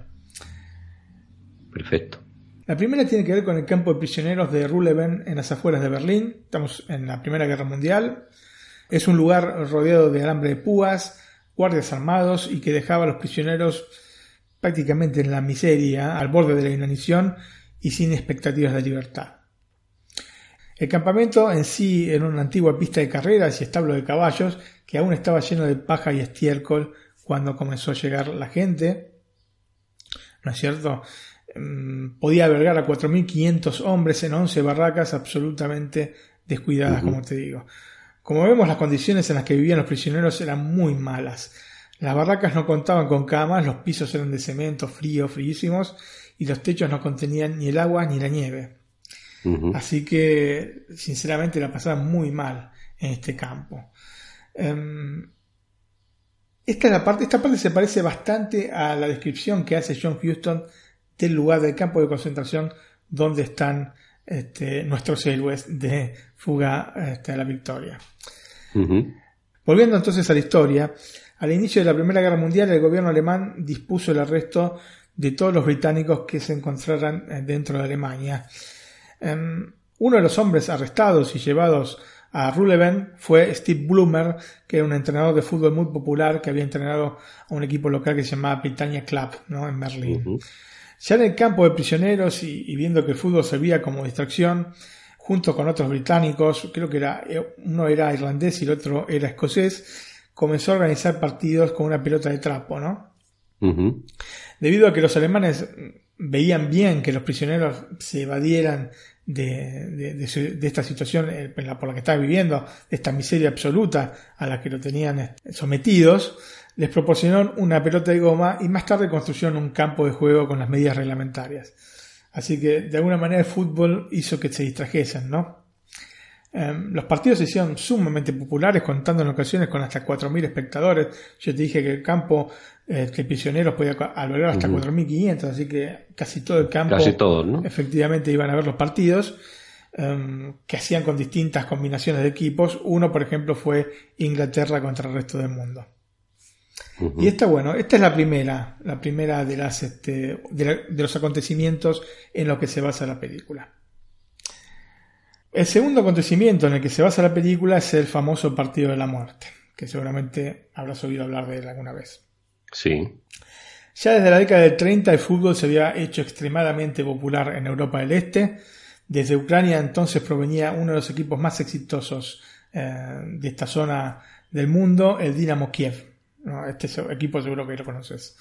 Perfecto. La primera tiene que ver con el campo de prisioneros de Ruhleben en las afueras de Berlín. Estamos en la Primera Guerra Mundial. Es un lugar rodeado de alambre de púas, guardias armados y que dejaba a los prisioneros prácticamente en la miseria, al borde de la inanición y sin expectativas de libertad. El campamento en sí era una antigua pista de carreras y establo de caballos que aún estaba lleno de paja y estiércol cuando comenzó a llegar la gente. ¿No es cierto? Mm, podía albergar a 4.500 hombres en 11 barracas absolutamente descuidadas, como te digo. Como vemos, las condiciones en las que vivían los prisioneros eran muy malas. Las barracas no contaban con camas, los pisos eran de cemento frío, fríísimos, y los techos no contenían ni el agua ni la nieve. Así que, sinceramente, la pasaban muy mal en este campo. Em, esta, la parte, esta parte se parece bastante a la descripción que hace John Houston del lugar del campo de concentración donde están este, nuestros héroes de fuga este, a la victoria. Volviendo entonces a la historia, al inicio de la Primera Guerra Mundial el gobierno alemán dispuso el arresto de todos los británicos que se encontraran eh, dentro de Alemania. Em, uno de los hombres arrestados y llevados a Ruhleben fue Steve Bloomer, que era un entrenador de fútbol muy popular que había entrenado a un equipo local que se llamaba Britannia Club, ¿no? en Berlín. Ya en el campo de prisioneros y, viendo que el fútbol servía como distracción, junto con otros británicos, creo que era, eh, uno era irlandés y el otro era escocés, comenzó a organizar partidos con una pelota de trapo, ¿no? Debido a que los alemanes veían bien que los prisioneros se evadieran de, de, esta situación eh, por la que estaba viviendo, de esta miseria absoluta a la que lo tenían eh, sometidos, les proporcionaron una pelota de goma y más tarde construyeron un campo de juego con las medidas reglamentarias. Así que de alguna manera el fútbol hizo que se distrajesen, ¿no? Em, los partidos se hicieron sumamente populares, contando en ocasiones con hasta 4.000 espectadores. Yo te dije que el campo eh, que prisioneros podía albergar hasta 4.500, así que casi todo el campo casi todos, ¿no? efectivamente iban a ver los partidos, em, que hacían con distintas combinaciones de equipos. Uno, por ejemplo, fue Inglaterra contra el resto del mundo. Y esta, bueno, esta es la primera, la primera de las este, de, los acontecimientos en los que se basa la película. El segundo acontecimiento en el que se basa la película es el famoso Partido de la Muerte, que seguramente habrás oído hablar de él alguna vez. Sí. Ya desde la década del 30 el fútbol se había hecho extremadamente popular en Europa del Este, Desde Ucrania entonces provenía uno de los equipos más exitosos eh, de esta zona del mundo, el Dinamo Kiev. ¿No? Este equipo seguro que lo conoces.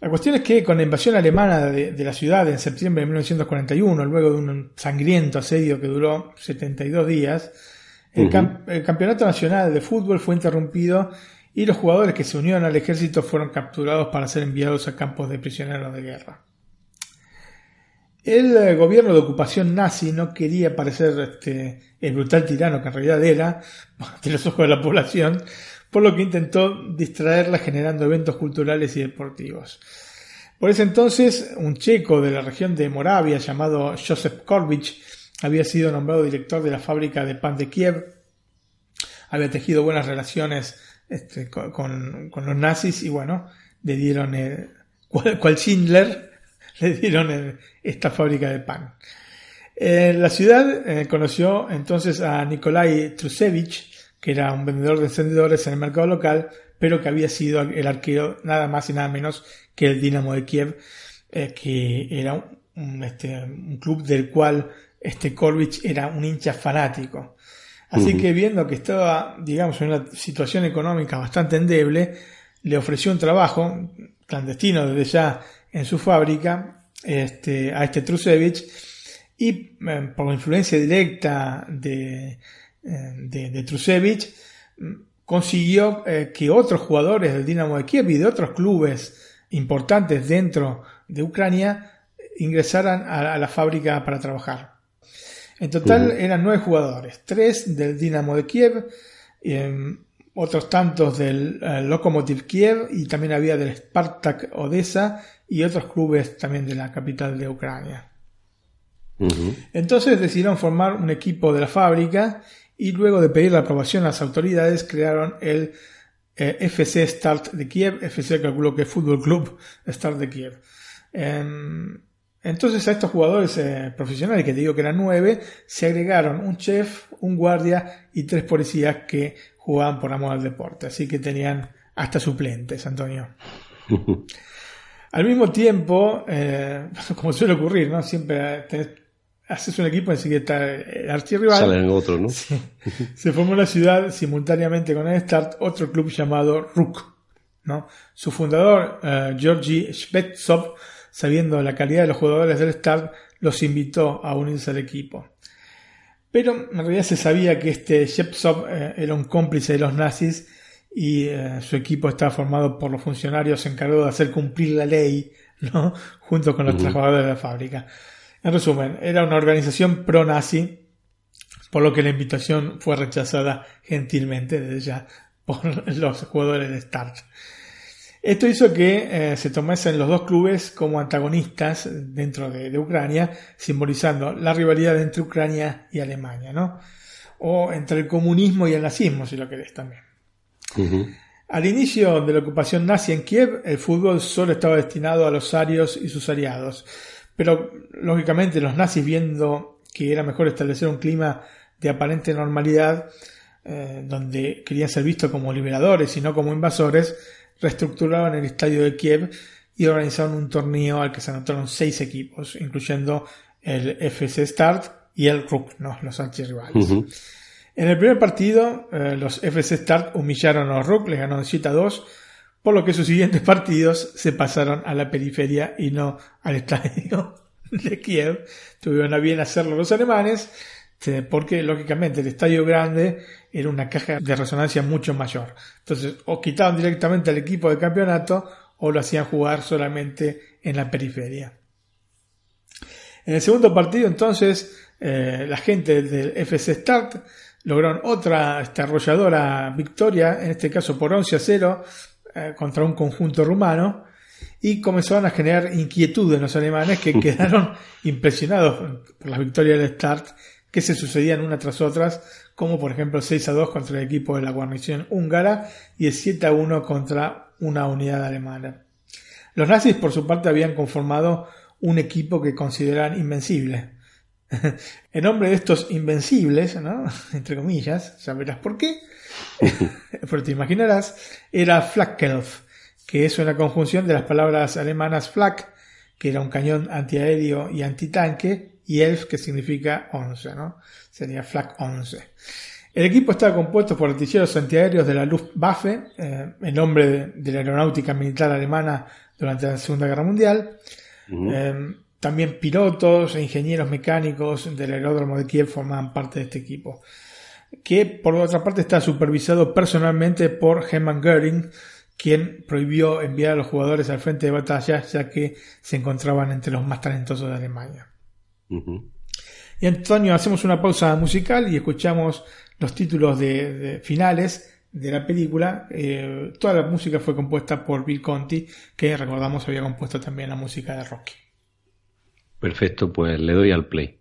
La cuestión es que con la invasión alemana de, de, la ciudad en septiembre de 1941, luego de un sangriento asedio que duró 72 días, el, uh -huh. camp el, campeonato nacional de fútbol fue interrumpido y los jugadores que se unieron al ejército fueron capturados para ser enviados a campos de prisioneros de guerra. El eh, gobierno de ocupación nazi no quería parecer este, el brutal tirano que en realidad era, ante los ojos de la población, por lo que intentó distraerla generando eventos culturales y deportivos. Por ese entonces, un checo de la región de Moravia llamado Joseph Korbich había sido nombrado director de la fábrica de pan de Kiev, había tejido buenas relaciones este, con, los nazis y bueno, le dieron, el, cual, Schindler, le dieron esta fábrica de pan. Eh, la ciudad eh, conoció entonces a Nikolai Trusevich, que era un vendedor de encendedores en el mercado local, pero que había sido el arquero nada más y nada menos que el Dinamo de Kiev, eh, que era un, un, este, un, club del cual este Korbich era un hincha fanático. Así uh -huh. que viendo que estaba, digamos, en una situación económica bastante endeble, le ofreció un trabajo clandestino desde ya en su fábrica este, a este Trusevich y eh, por la influencia directa de, de, de Trusevich consiguió eh, que otros jugadores del Dinamo de Kiev y de otros clubes importantes dentro de Ucrania ingresaran a, a la fábrica para trabajar. En total eran nueve jugadores, tres del Dinamo de Kiev, eh, otros tantos del eh, Lokomotiv Kiev y también había del Spartak Odessa y otros clubes también de la capital de Ucrania. Uh -huh. Entonces decidieron formar un equipo de la fábrica y luego de pedir la aprobación a las autoridades crearon el eh, FC Start de Kiev, FC calculo que es Fútbol Club Start de Kiev. Entonces a estos jugadores eh, profesionales, que te digo que eran nueve, se agregaron un chef, un guardia y tres policías que jugaban por amor al deporte. Así que tenían hasta suplentes, Antonio. al mismo tiempo, eh, como suele ocurrir, ¿no? Siempre tenés, haces un equipo, enseguida está el archirrival. Salen otros, ¿no? Sí. Se formó en la ciudad simultáneamente con el Start otro club llamado RUK. ¿no? Su fundador, uh, Georgi Shvetsov, sabiendo la calidad de los jugadores del Start, los invitó a unirse al equipo. Pero en realidad se sabía que este Shepsov eh, era un cómplice de los nazis y eh, su equipo estaba formado por los funcionarios encargados de hacer cumplir la ley, ¿no? junto con los uh -huh. trabajadores de la fábrica. En resumen, era una organización pro-nazi, por lo que la invitación fue rechazada gentilmente desde ya por los jugadores de Start. Esto hizo que eh, se tomasen los dos clubes como antagonistas dentro de, de, Ucrania, simbolizando la rivalidad entre Ucrania y Alemania, ¿no? O entre el comunismo y el nazismo, si lo querés también. Uh -huh. Al inicio de la ocupación nazi en Kiev, el fútbol solo estaba destinado a los arios y sus aliados. Pero, lógicamente, los nazis, viendo que era mejor establecer un clima de aparente normalidad, eh, donde querían ser vistos como liberadores y no como invasores, reestructuraron el estadio de Kiev y organizaron un torneo al que se anotaron seis equipos, incluyendo el FC Start y el RUK, ¿no? los archirrivales. Uh -huh. En el primer partido, eh, los FC Start humillaron a los RUK, les ganaron 7 a 2, por lo que sus siguientes partidos se pasaron a la periferia y no al estadio de Kiev. Tuvieron a bien hacerlo los alemanes, porque lógicamente el estadio grande era una caja de resonancia mucho mayor. Entonces, o quitaban directamente al equipo de campeonato o lo hacían jugar solamente en la periferia. En el segundo partido, entonces, eh, la gente del FC Start lograron otra esta arrolladora victoria, en este caso por 11 a 0, eh, contra un conjunto rumano, y comenzaron a generar inquietud en los alemanes que quedaron impresionados por la victoria del Start que se sucedían una tras otras, como por ejemplo el 6 a 2 contra el equipo de la guarnición húngara y el 7 a 1 contra una unidad alemana. Los nazis por su parte habían conformado un equipo que consideran invencible. El nombre de estos invencibles, ¿no? entre comillas, ya verás por qué, pero te imaginarás, era Flakkelf, que es una conjunción de las palabras alemanas Flak, que era un cañón antiaéreo y antitanque, y Elf, que significa 11, ¿no? Sería Flak 11. El equipo estaba compuesto por artilleros antiaéreos de la Luftwaffe, eh, en nombre de, de la aeronáutica militar alemana durante la Segunda Guerra Mundial. Eh, también pilotos e ingenieros mecánicos del aeródromo de Kiev formaban parte de este equipo, que por otra parte está supervisado personalmente por Hermann Göring, quien prohibió enviar a los jugadores al frente de batalla ya que se encontraban entre los más talentosos de Alemania. Y Antonio, hacemos una pausa musical y escuchamos los títulos de, de finales de la película. Eh, toda la música fue compuesta por Bill Conti, que recordamos había compuesto también la música de Rocky. Perfecto, pues le doy al play.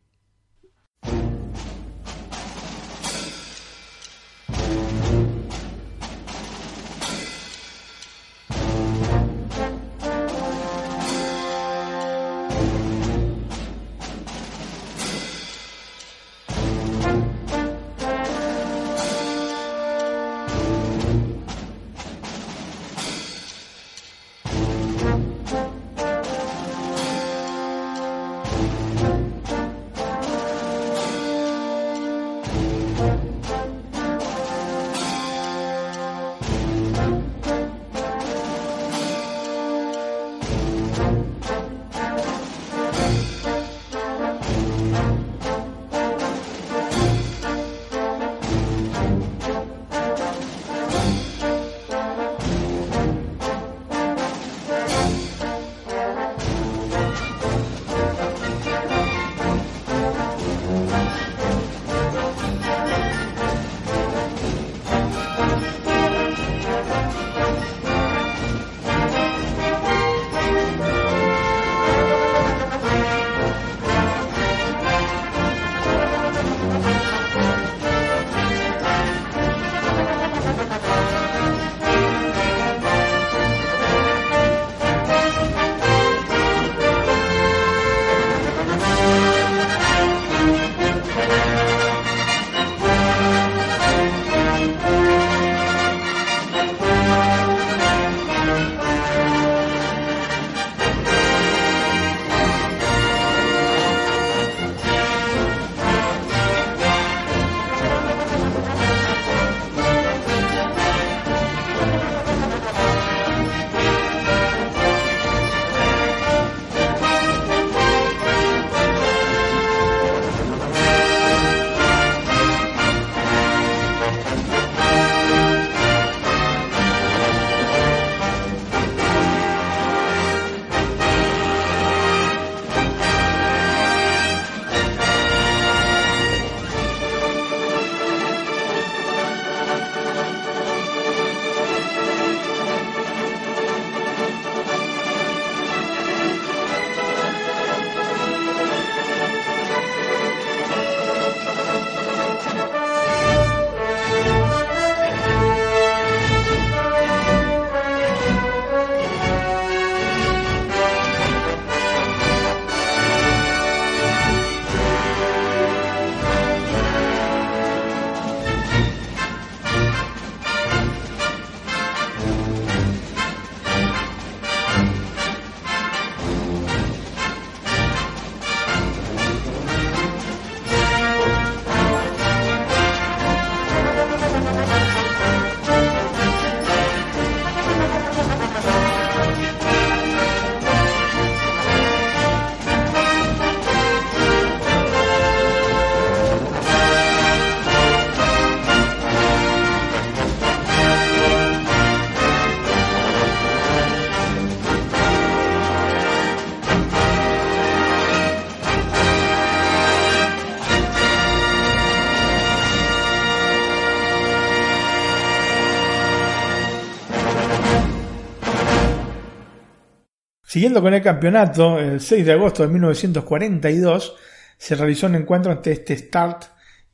Siguiendo con el campeonato, el 6 de agosto de 1942 se realizó un encuentro entre este Start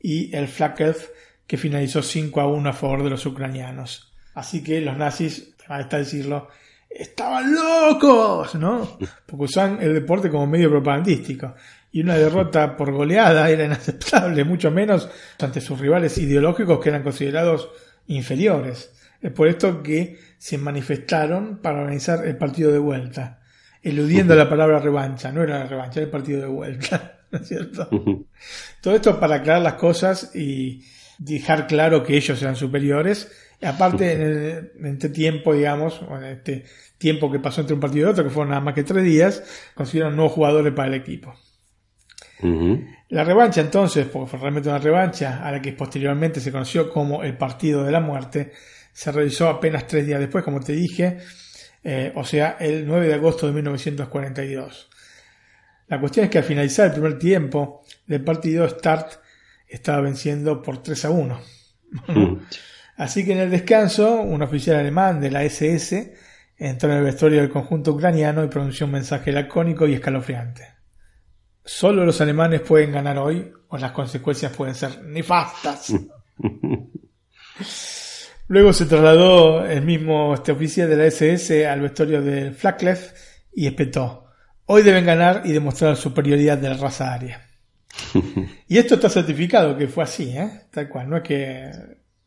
y el Flakelf que finalizó 5 a 1 a favor de los ucranianos. Así que los nazis, a esta decirlo, estaban locos, ¿no? Porque usan el deporte como medio propagandístico. Y una derrota por goleada era inaceptable, mucho menos ante sus rivales ideológicos que eran considerados inferiores. Es por esto que se manifestaron para organizar el partido de vuelta, eludiendo la palabra revancha. No era la revancha, era el partido de vuelta. ¿no es cierto? Todo esto para aclarar las cosas y dejar claro que ellos eran superiores. Y aparte, en, el- en este tiempo, digamos, o en este tiempo que pasó entre un partido y otro, que fueron nada más que tres días, consiguieron nuevos jugadores para el equipo. La revancha entonces, porque fue realmente una revancha, a la que posteriormente se conoció como el Partido de la Muerte, se realizó apenas tres días después, como te dije, eh, o sea, el 9 de agosto de 1942. La cuestión es que al finalizar el primer tiempo del partido, Start estaba venciendo por 3 a 1. Mm. Así que en el descanso, un oficial alemán de la SS entró en el vestuario del conjunto ucraniano y pronunció un mensaje lacónico y escalofriante. Solo los alemanes pueden ganar hoy o las consecuencias pueden ser nefastas. Luego se trasladó el mismo este oficial de la SS al vestuario de Flaklev y espetó. Hoy deben ganar y demostrar la superioridad de la raza aria. Y esto está certificado que fue así, ¿eh? Tal cual, no es que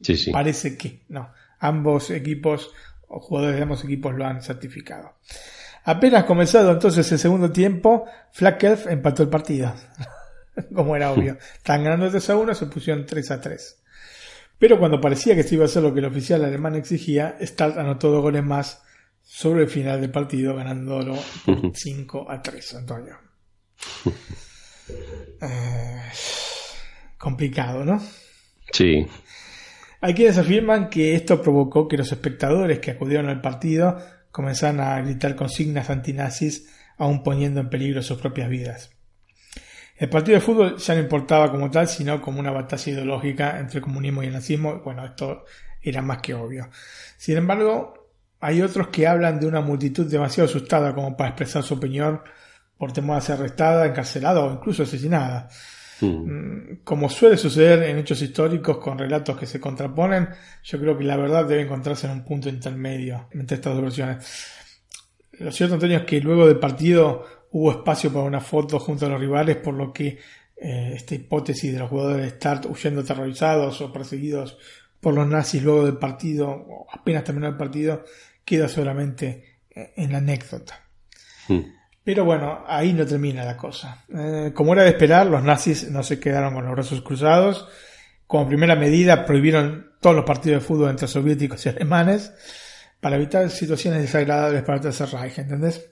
Sí, sí. parece que, no. Ambos equipos o jugadores de ambos equipos lo han certificado. Apenas comenzado entonces el segundo tiempo, Flackelf empató el partido. Como era obvio. Estaban ganando 3 a 1, se pusieron 3 a 3. Pero cuando parecía que esto iba a ser lo que el oficial alemán exigía, Start anotó dos goles más sobre el final del partido, ganándolo por 5 a 3, Antonio. Eh, complicado, ¿no? Sí. Hay quienes afirman que esto provocó que los espectadores que acudieron al partido comenzaran a gritar consignas antinazis, aún poniendo en peligro sus propias vidas. El partido de fútbol ya no importaba como tal, sino como una batalla ideológica entre el comunismo y el nazismo. Bueno, esto era más que obvio. Sin embargo, hay otros que hablan de una multitud demasiado asustada como para expresar su opinión por temor a ser arrestada, encarcelada o incluso asesinada. Mm, Como suele suceder en hechos históricos con relatos que se contraponen, yo creo que la verdad debe encontrarse en un punto intermedio entre estas dos versiones. Lo cierto, Antonio, es que luego del partido hubo espacio para una foto junto a los rivales, por lo que eh, esta hipótesis de los jugadores de Start huyendo aterrorizados o perseguidos por los nazis luego del partido, o apenas terminó el partido, queda solamente eh, en la anécdota. Pero bueno, ahí no termina la cosa. Eh, como era de esperar, los nazis no se quedaron con los brazos cruzados. Como primera medida, prohibieron todos los partidos de fútbol entre soviéticos y alemanes para evitar situaciones desagradables para el Tercer Reich, ¿entendés?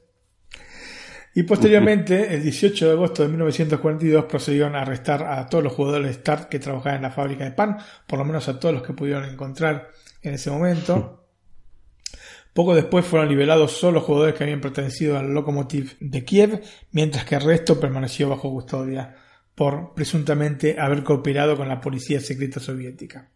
Y posteriormente, el 18 de agosto de 1942, procedieron a arrestar a todos los jugadores de Start que trabajaban en la fábrica de pan, por lo menos a todos los que pudieron encontrar en ese momento. Poco después fueron liberados solo los jugadores que habían pertenecido al Lokomotiv de Kiev, mientras que el resto permaneció bajo custodia por presuntamente haber cooperado con la policía secreta soviética.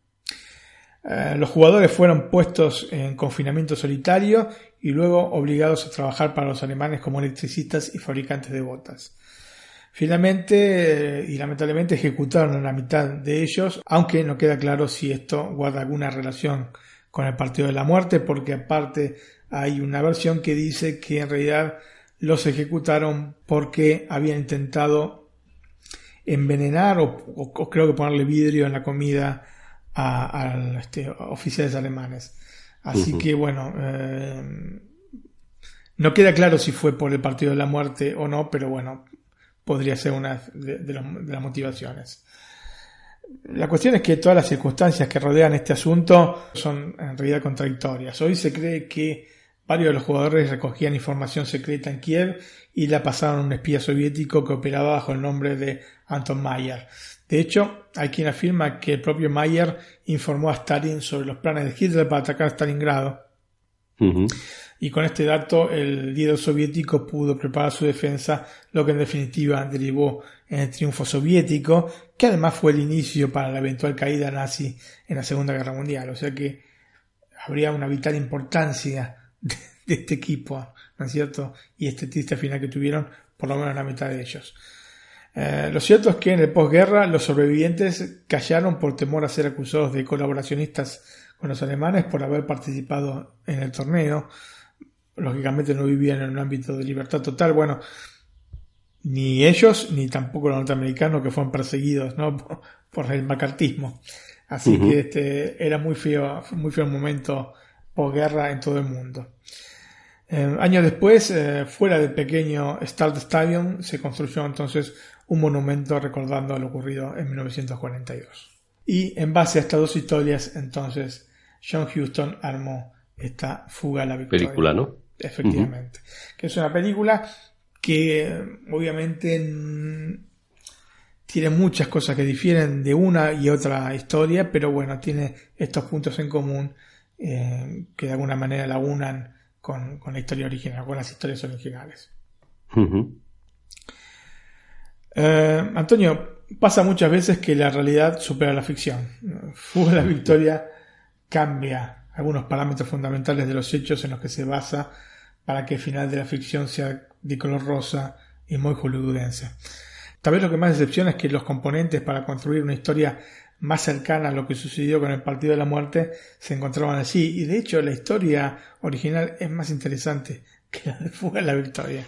Eh, los jugadores fueron puestos en confinamiento solitario y luego obligados a trabajar para los alemanes como electricistas y fabricantes de botas. Finalmente eh, y lamentablemente ejecutaron a la mitad de ellos, aunque no queda claro si esto guarda alguna relación con el Partido de la Muerte, porque aparte hay una versión que dice que en realidad los ejecutaron porque habían intentado envenenar o, o- o creo que ponerle vidrio en la comida a, a, este, oficiales alemanes. Así que bueno, eh, no queda claro si fue por el Partido de la Muerte o no, pero bueno, podría ser una de, de los- de las motivaciones. La cuestión es que todas las circunstancias que rodean este asunto son en realidad contradictorias. Hoy se cree que varios de los jugadores recogían información secreta en Kiev y la pasaron a un espía soviético que operaba bajo el nombre de Anton Mayer. De hecho, hay quien afirma que el propio Mayer informó a Stalin sobre los planes de Hitler para atacar Stalingrado y con este dato el líder soviético pudo preparar su defensa, lo que en definitiva derivó en el triunfo soviético, que además fue el inicio para la eventual caída nazi en la Segunda Guerra Mundial. O sea que habría una vital importancia de, de este equipo, ¿no es cierto? Y este triste final que tuvieron, por lo menos la mitad de ellos. Eh, lo cierto es que en el posguerra los sobrevivientes callaron por temor a ser acusados de colaboracionistas con los alemanes por haber participado en el torneo. Lógicamente no vivían en un ámbito de libertad total. Bueno, ni ellos ni tampoco los norteamericanos que fueron perseguidos ¿no? por, por el macartismo. Así que este era muy feo, muy feo el momento posguerra en todo el mundo. Eh, años después, eh, fuera del pequeño Start Stadium, se construyó entonces un monumento recordando lo ocurrido en 1942. Y en base a estas dos historias, entonces, John Huston armó esta Fuga a la Victoria. Película, ¿no? Efectivamente. Que es una película que obviamente tiene muchas cosas que difieren de una y otra historia, pero bueno, tiene estos puntos en común eh, que de alguna manera la unan con, la historia original, con las historias originales. Eh, Antonio, pasa muchas veces que la realidad supera la ficción. Fuga la victoria cambia algunos parámetros fundamentales de los hechos en los que se basa para que el final de la ficción sea de color rosa y muy hollywoodense. Tal vez lo que más decepciona es que los componentes para construir una historia más cercana a lo que sucedió con el Partido de la Muerte se encontraban allí y de hecho la historia original es más interesante que la de Fuga la Victoria.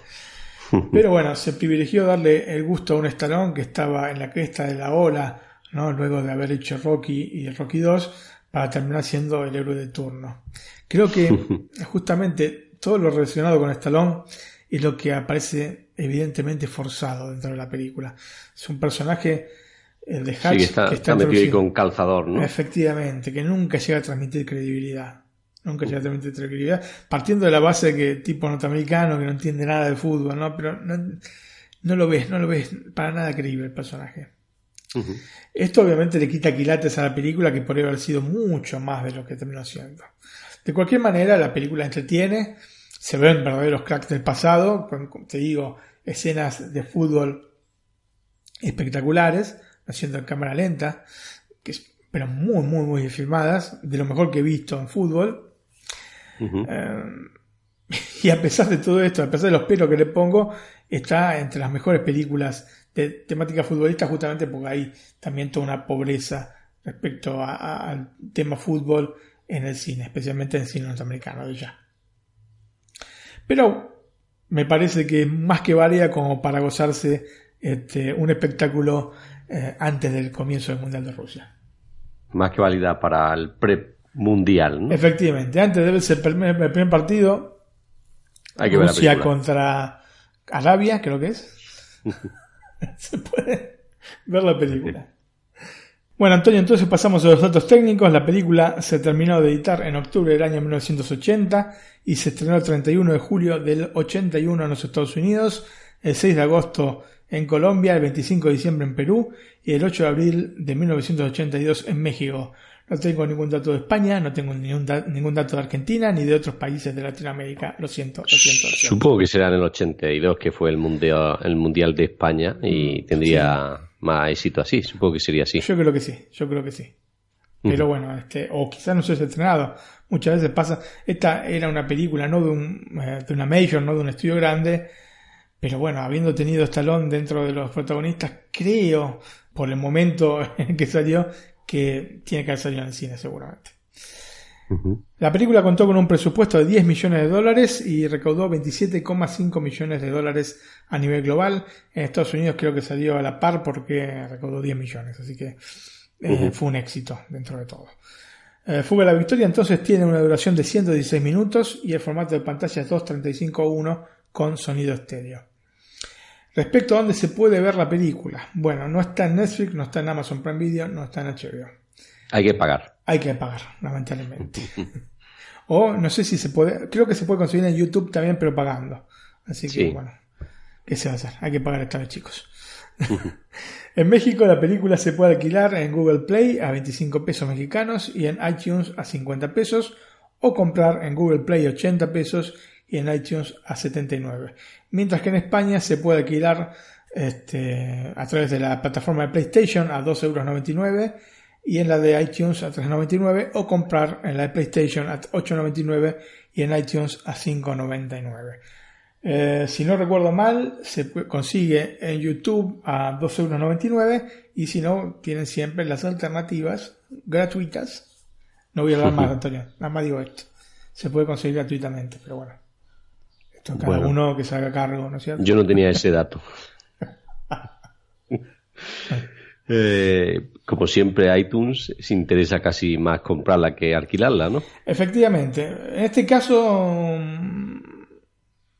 Pero bueno, se privilegió darle el gusto a un estalón que estaba en la cresta de la ola, ¿no? luego de haber hecho Rocky y Rocky 2, para terminar siendo el héroe de turno. Creo que justamente todo lo relacionado con Stallone es lo que aparece evidentemente forzado dentro de la película. Es un personaje el de Hatch que está, metido ahí con calzador, ¿no? Efectivamente, que nunca llega a transmitir credibilidad. Nunca llega a credibilidad. Partiendo de la base de que tipo norteamericano que no entiende nada de fútbol, ¿no? Pero no, no lo ves, no lo ves para nada creíble el personaje. Esto obviamente le quita quilates a la película que podría haber sido mucho más de lo que terminó siendo. De cualquier manera, la película entretiene, se ven verdaderos cracks del pasado, con, te digo, escenas de fútbol espectaculares, haciendo en cámara lenta, que pero muy, muy, muy filmadas, de lo mejor que he visto en fútbol. Eh, y a pesar de todo esto, a pesar de los pelos que le pongo, está entre las mejores películas de temática futbolista justamente porque hay también toda una pobreza respecto al tema fútbol en el cine, especialmente en el cine norteamericano de ya. Pero me parece que más que varía como para gozarse este, un espectáculo eh, antes del comienzo del Mundial de Rusia. Más que válida para el pre-mundial, ¿no? Efectivamente, antes debe ser el primer, partido. Hay que Rusia contra Arabia, creo que es. se puede ver la película. Bueno, Antonio, entonces pasamos a los datos técnicos. La película se terminó de editar en octubre del año 1980 y se estrenó el 31 de julio del 81 en los Estados Unidos, el 6 de agosto en Colombia, el 25 de diciembre en Perú y el 8 de abril de 1982 en México. No tengo ningún dato de España, no tengo ningún, ningún dato de Argentina ni de otros países de Latinoamérica. Lo siento, lo siento. Supongo que será en el 82, que fue el mundial, el mundial de España y mm, tendría más éxito así. Supongo que sería así. Yo creo que sí, yo creo que sí. Pero bueno, este, o quizás no se haya estrenado. Muchas veces pasa. Esta era una película, no de, un, eh, de una major, no de un estudio grande. Pero bueno, habiendo tenido Stallone dentro de los protagonistas, creo, por el momento en que salió, que tiene que haber salido en el cine seguramente. La película contó con un presupuesto de 10 millones de dólares y recaudó 27,5 millones de dólares a nivel global. En Estados Unidos creo que salió a la par porque recaudó 10 millones, así que eh, fue un éxito dentro de todo. Eh, Fuga la Victoria entonces tiene una duración de 116 minutos y el formato de pantalla es 2.35.1 con sonido estéreo. Respecto a dónde se puede ver la película, bueno, no está en Netflix, no está en Amazon Prime Video, no está en HBO. Hay que pagar. Hay que pagar, lamentablemente. o no sé si se puede, creo que se puede conseguir en YouTube también, pero pagando. Así que bueno, ¿qué se va a hacer? Hay que pagar esta vez, chicos. en México la película se puede alquilar en Google Play a 25 pesos mexicanos y en iTunes a 50 pesos o comprar en Google Play 80 pesos y en iTunes a 79. Mientras que en España se puede alquilar este, a través de la plataforma de PlayStation a 2,99 euros y en la de iTunes a 3,99 o comprar en la de PlayStation a 8,99 y en iTunes a 5,99. Eh, si no recuerdo mal, se consigue en YouTube a 2,99 euros y si no, tienen siempre las alternativas gratuitas. No voy a hablar más, Antonio, nada más digo esto. Se puede conseguir gratuitamente, pero bueno. Esto cada uno que se haga cargo, ¿no es cierto? Yo no tenía ese dato. Eh, como siempre, iTunes se interesa casi más comprarla que alquilarla, ¿no? Efectivamente. En este caso,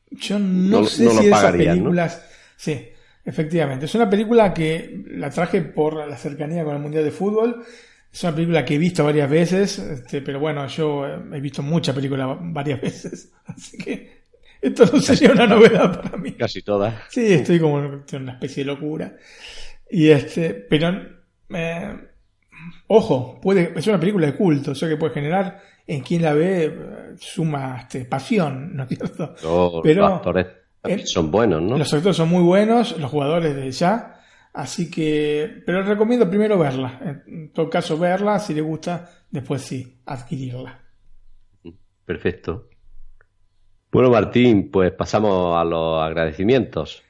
Yo no, No- sé no si esas pagarían, ¿no? películas. Sí, efectivamente. Es una película que la traje por la cercanía con el Mundial de Fútbol. Es una película que he visto varias veces, este, pero bueno, yo he visto muchas películas varias veces. Así que esto no sería una novedad para mí. Casi todas. Sí, estoy como en una especie de locura. Y este, pero eh, ojo, puede, es una película de culto, o sea que puede generar en quien la ve eh, suma este, pasión, ¿no es cierto? Pero- los actores son buenos, ¿no? Los actores son muy buenos, los jugadores de ya, así que, pero recomiendo primero verla. En todo caso, verla, si le gusta, después sí, adquirirla. Perfecto. Bueno, Martín, pues pasamos a los agradecimientos.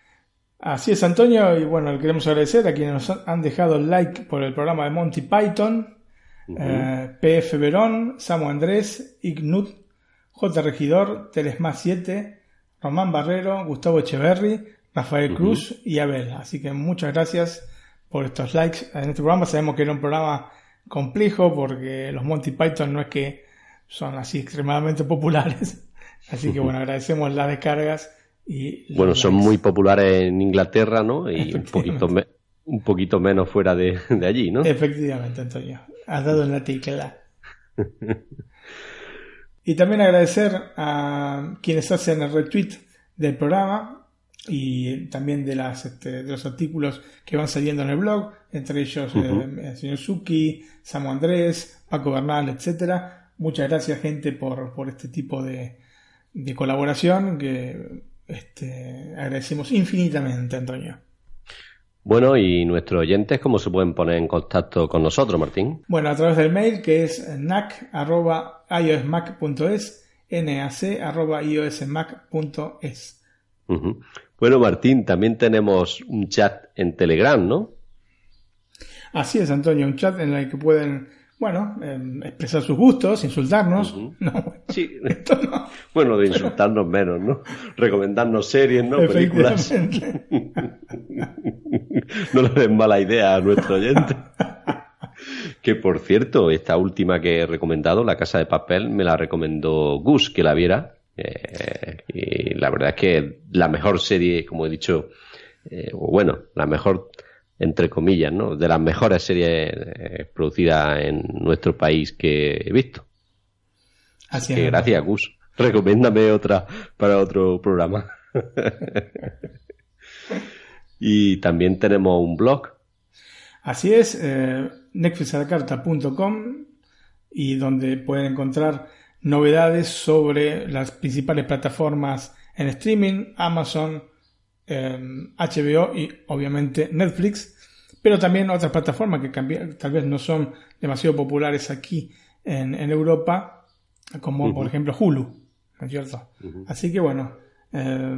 Así es, Antonio, y bueno, le queremos agradecer a quienes nos han- dejado el like por el programa de Monty Python, eh, PF Verón, Samu Andrés, Ignut, J. Regidor, Telesma 7, Román Barrero, Gustavo Echeverry, Rafael Cruz y Abel. Así que muchas gracias por estos likes en este programa. Sabemos que era un programa complejo porque los Monty Python no es que son así extremadamente populares. Así que bueno, agradecemos las descargas y Bueno, son muy populares en Inglaterra, ¿no? Y un poquito, me- un poquito menos fuera de, de allí, ¿no? Efectivamente, Antonio. Has dado en la tecla. Y también agradecer a quienes hacen el retweet del programa y también de, las, este, de los artículos que van saliendo en el blog, entre ellos eh, el señor Suki, Samu Andrés, Paco Bernal, etcétera. Muchas gracias, gente, por, por este tipo de, de colaboración que este, agradecemos infinitamente, Antonio. Bueno, y nuestros oyentes, ¿cómo se pueden poner en contacto con nosotros, Martín? Bueno, a través del mail que es nac.iosmac.es, nac.iosmac.es. Bueno, Martín, también tenemos un chat en Telegram, ¿no? Así es, Antonio, un chat en el que pueden, bueno, em, expresar sus gustos, insultarnos. No, Sí. Bueno, de insultarnos menos, ¿no? Recomendarnos series, ¿no? Películas. no le den mala idea a nuestro oyente. Que por cierto, esta última que he recomendado, La Casa de Papel, me la recomendó Gus que la viera. Eh, y la verdad es que la mejor serie, como he dicho, eh, o bueno, la mejor, entre comillas, ¿no? De las mejores series eh, producidas en nuestro país que he visto. Así Que es. gracias, Gus. Recomiéndame otra para otro programa. y también tenemos un blog. Así es, eh, netflixalacarta.com y donde pueden encontrar novedades sobre las principales plataformas en streaming, Amazon, eh, HBO y obviamente Netflix, pero también otras plataformas que tal vez no son demasiado populares aquí en, en Europa, como por ejemplo Hulu, ¿no es cierto? Así que bueno, eh,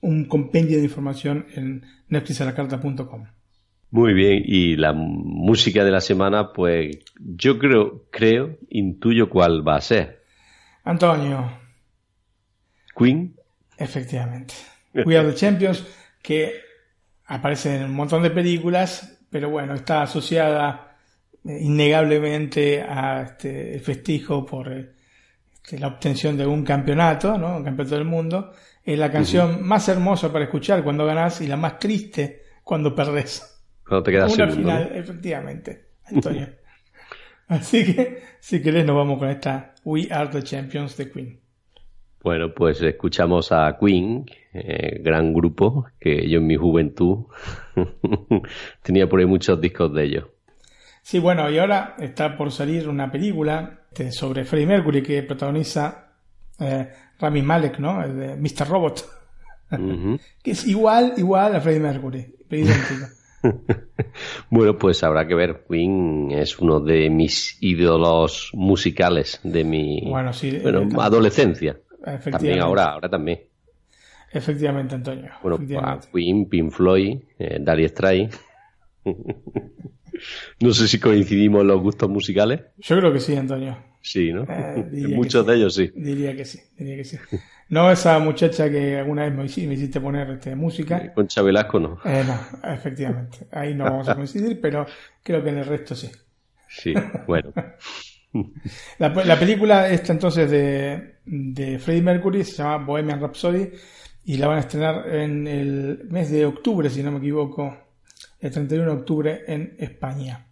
un compendio de información en netflixalacarta.com. Muy bien, y la música de la semana, pues yo creo, creo, intuyo cuál va a ser. Antonio, Queen. efectivamente. We Are the Champions, que aparece en un montón de películas, pero bueno, está asociada eh, innegablemente a este el festejo por eh, este, la obtención de un campeonato, ¿no? Un campeonato del mundo. Es la canción más hermosa para escuchar cuando ganás y la más triste cuando perdés. Cuando te quedas Una segundo. final, ¿no? efectivamente, Antonio. Así que, si querés, nos vamos con esta We Are the Champions de Queen. Bueno, pues escuchamos a Queen, eh, gran grupo, que yo en mi juventud tenía por ahí muchos discos de ellos. Sí, bueno, y ahora está por salir una película sobre Freddie Mercury que protagoniza eh, Rami Malek, ¿no? El de Mr. Robot. Que es igual, igual a Freddie Mercury. idéntico. Bueno, pues habrá que ver. Queen es uno de mis ídolos musicales de mi Bueno, sí, bueno, eh, adolescencia. También ahora, ahora también. Efectivamente, Antonio. Bueno, efectivamente. a Queen, Pink Floyd, eh, Dire Straits. no sé si coincidimos en los gustos musicales. Yo creo que sí, Antonio. Sí, ¿no? Eh, muchos sí. de ellos sí. Diría que sí, diría que sí. No esa muchacha que alguna vez me hici- me hiciste poner este, música. Con Velasco no. Eh, no, efectivamente. Ahí no vamos a coincidir, pero creo que en el resto sí. Sí, bueno. La, la película esta entonces de, de Freddie Mercury se llama Bohemian Rhapsody y la van a estrenar en el mes de octubre, si no me equivoco, el 31 de octubre en España.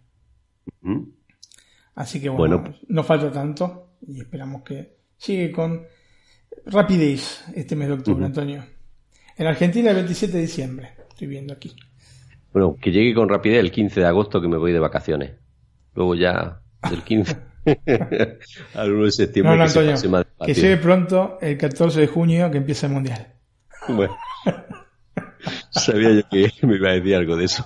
Así que bueno, Bueno. no falta tanto y esperamos que llegue con rapidez este mes de octubre. Antonio. En Argentina el 27 de diciembre, estoy viendo aquí. Bueno, que llegue con rapidez el 15 de agosto que me voy de vacaciones. Luego ya del 15 al 1 de septiembre No, no, que se Antonio, que llegue pronto el 14 de junio que empieza el Mundial. Bueno. Sabía yo que me iba a decir algo de eso.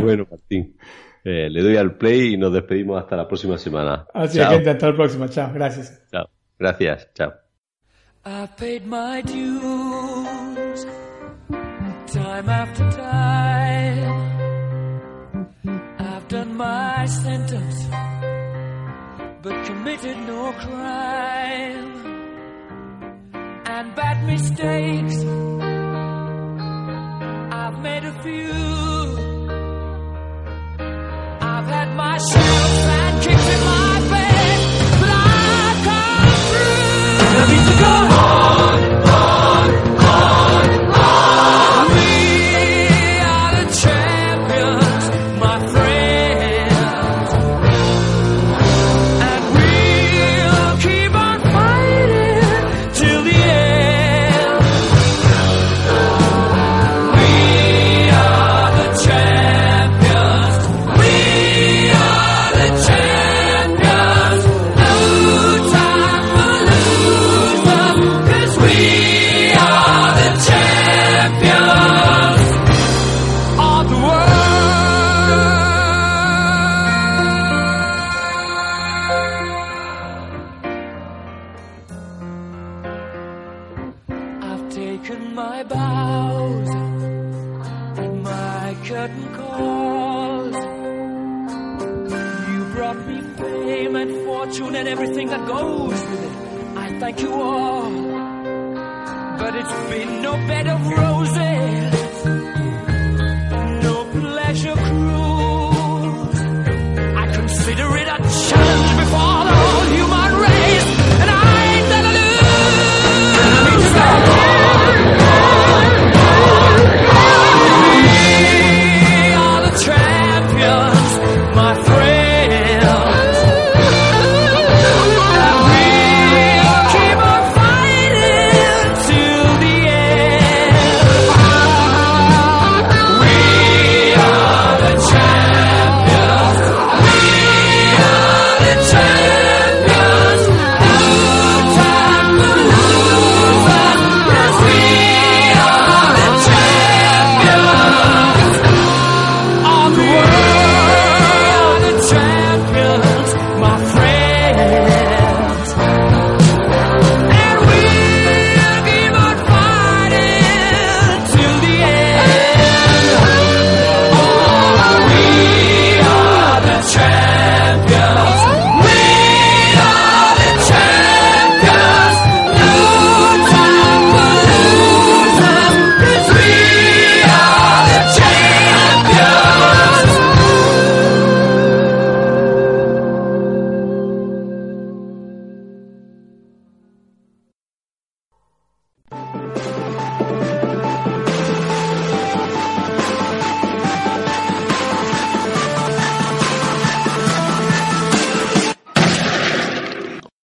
bueno, Martín. eh, le doy al play y nos despedimos hasta la próxima semana. Así Chao. hasta la próxima. Chao, gracias. Chao. Gracias. Chao. I've paid my dues time after time. I've done my sentence, but committed no crime. And bad mistakes, I've made a few.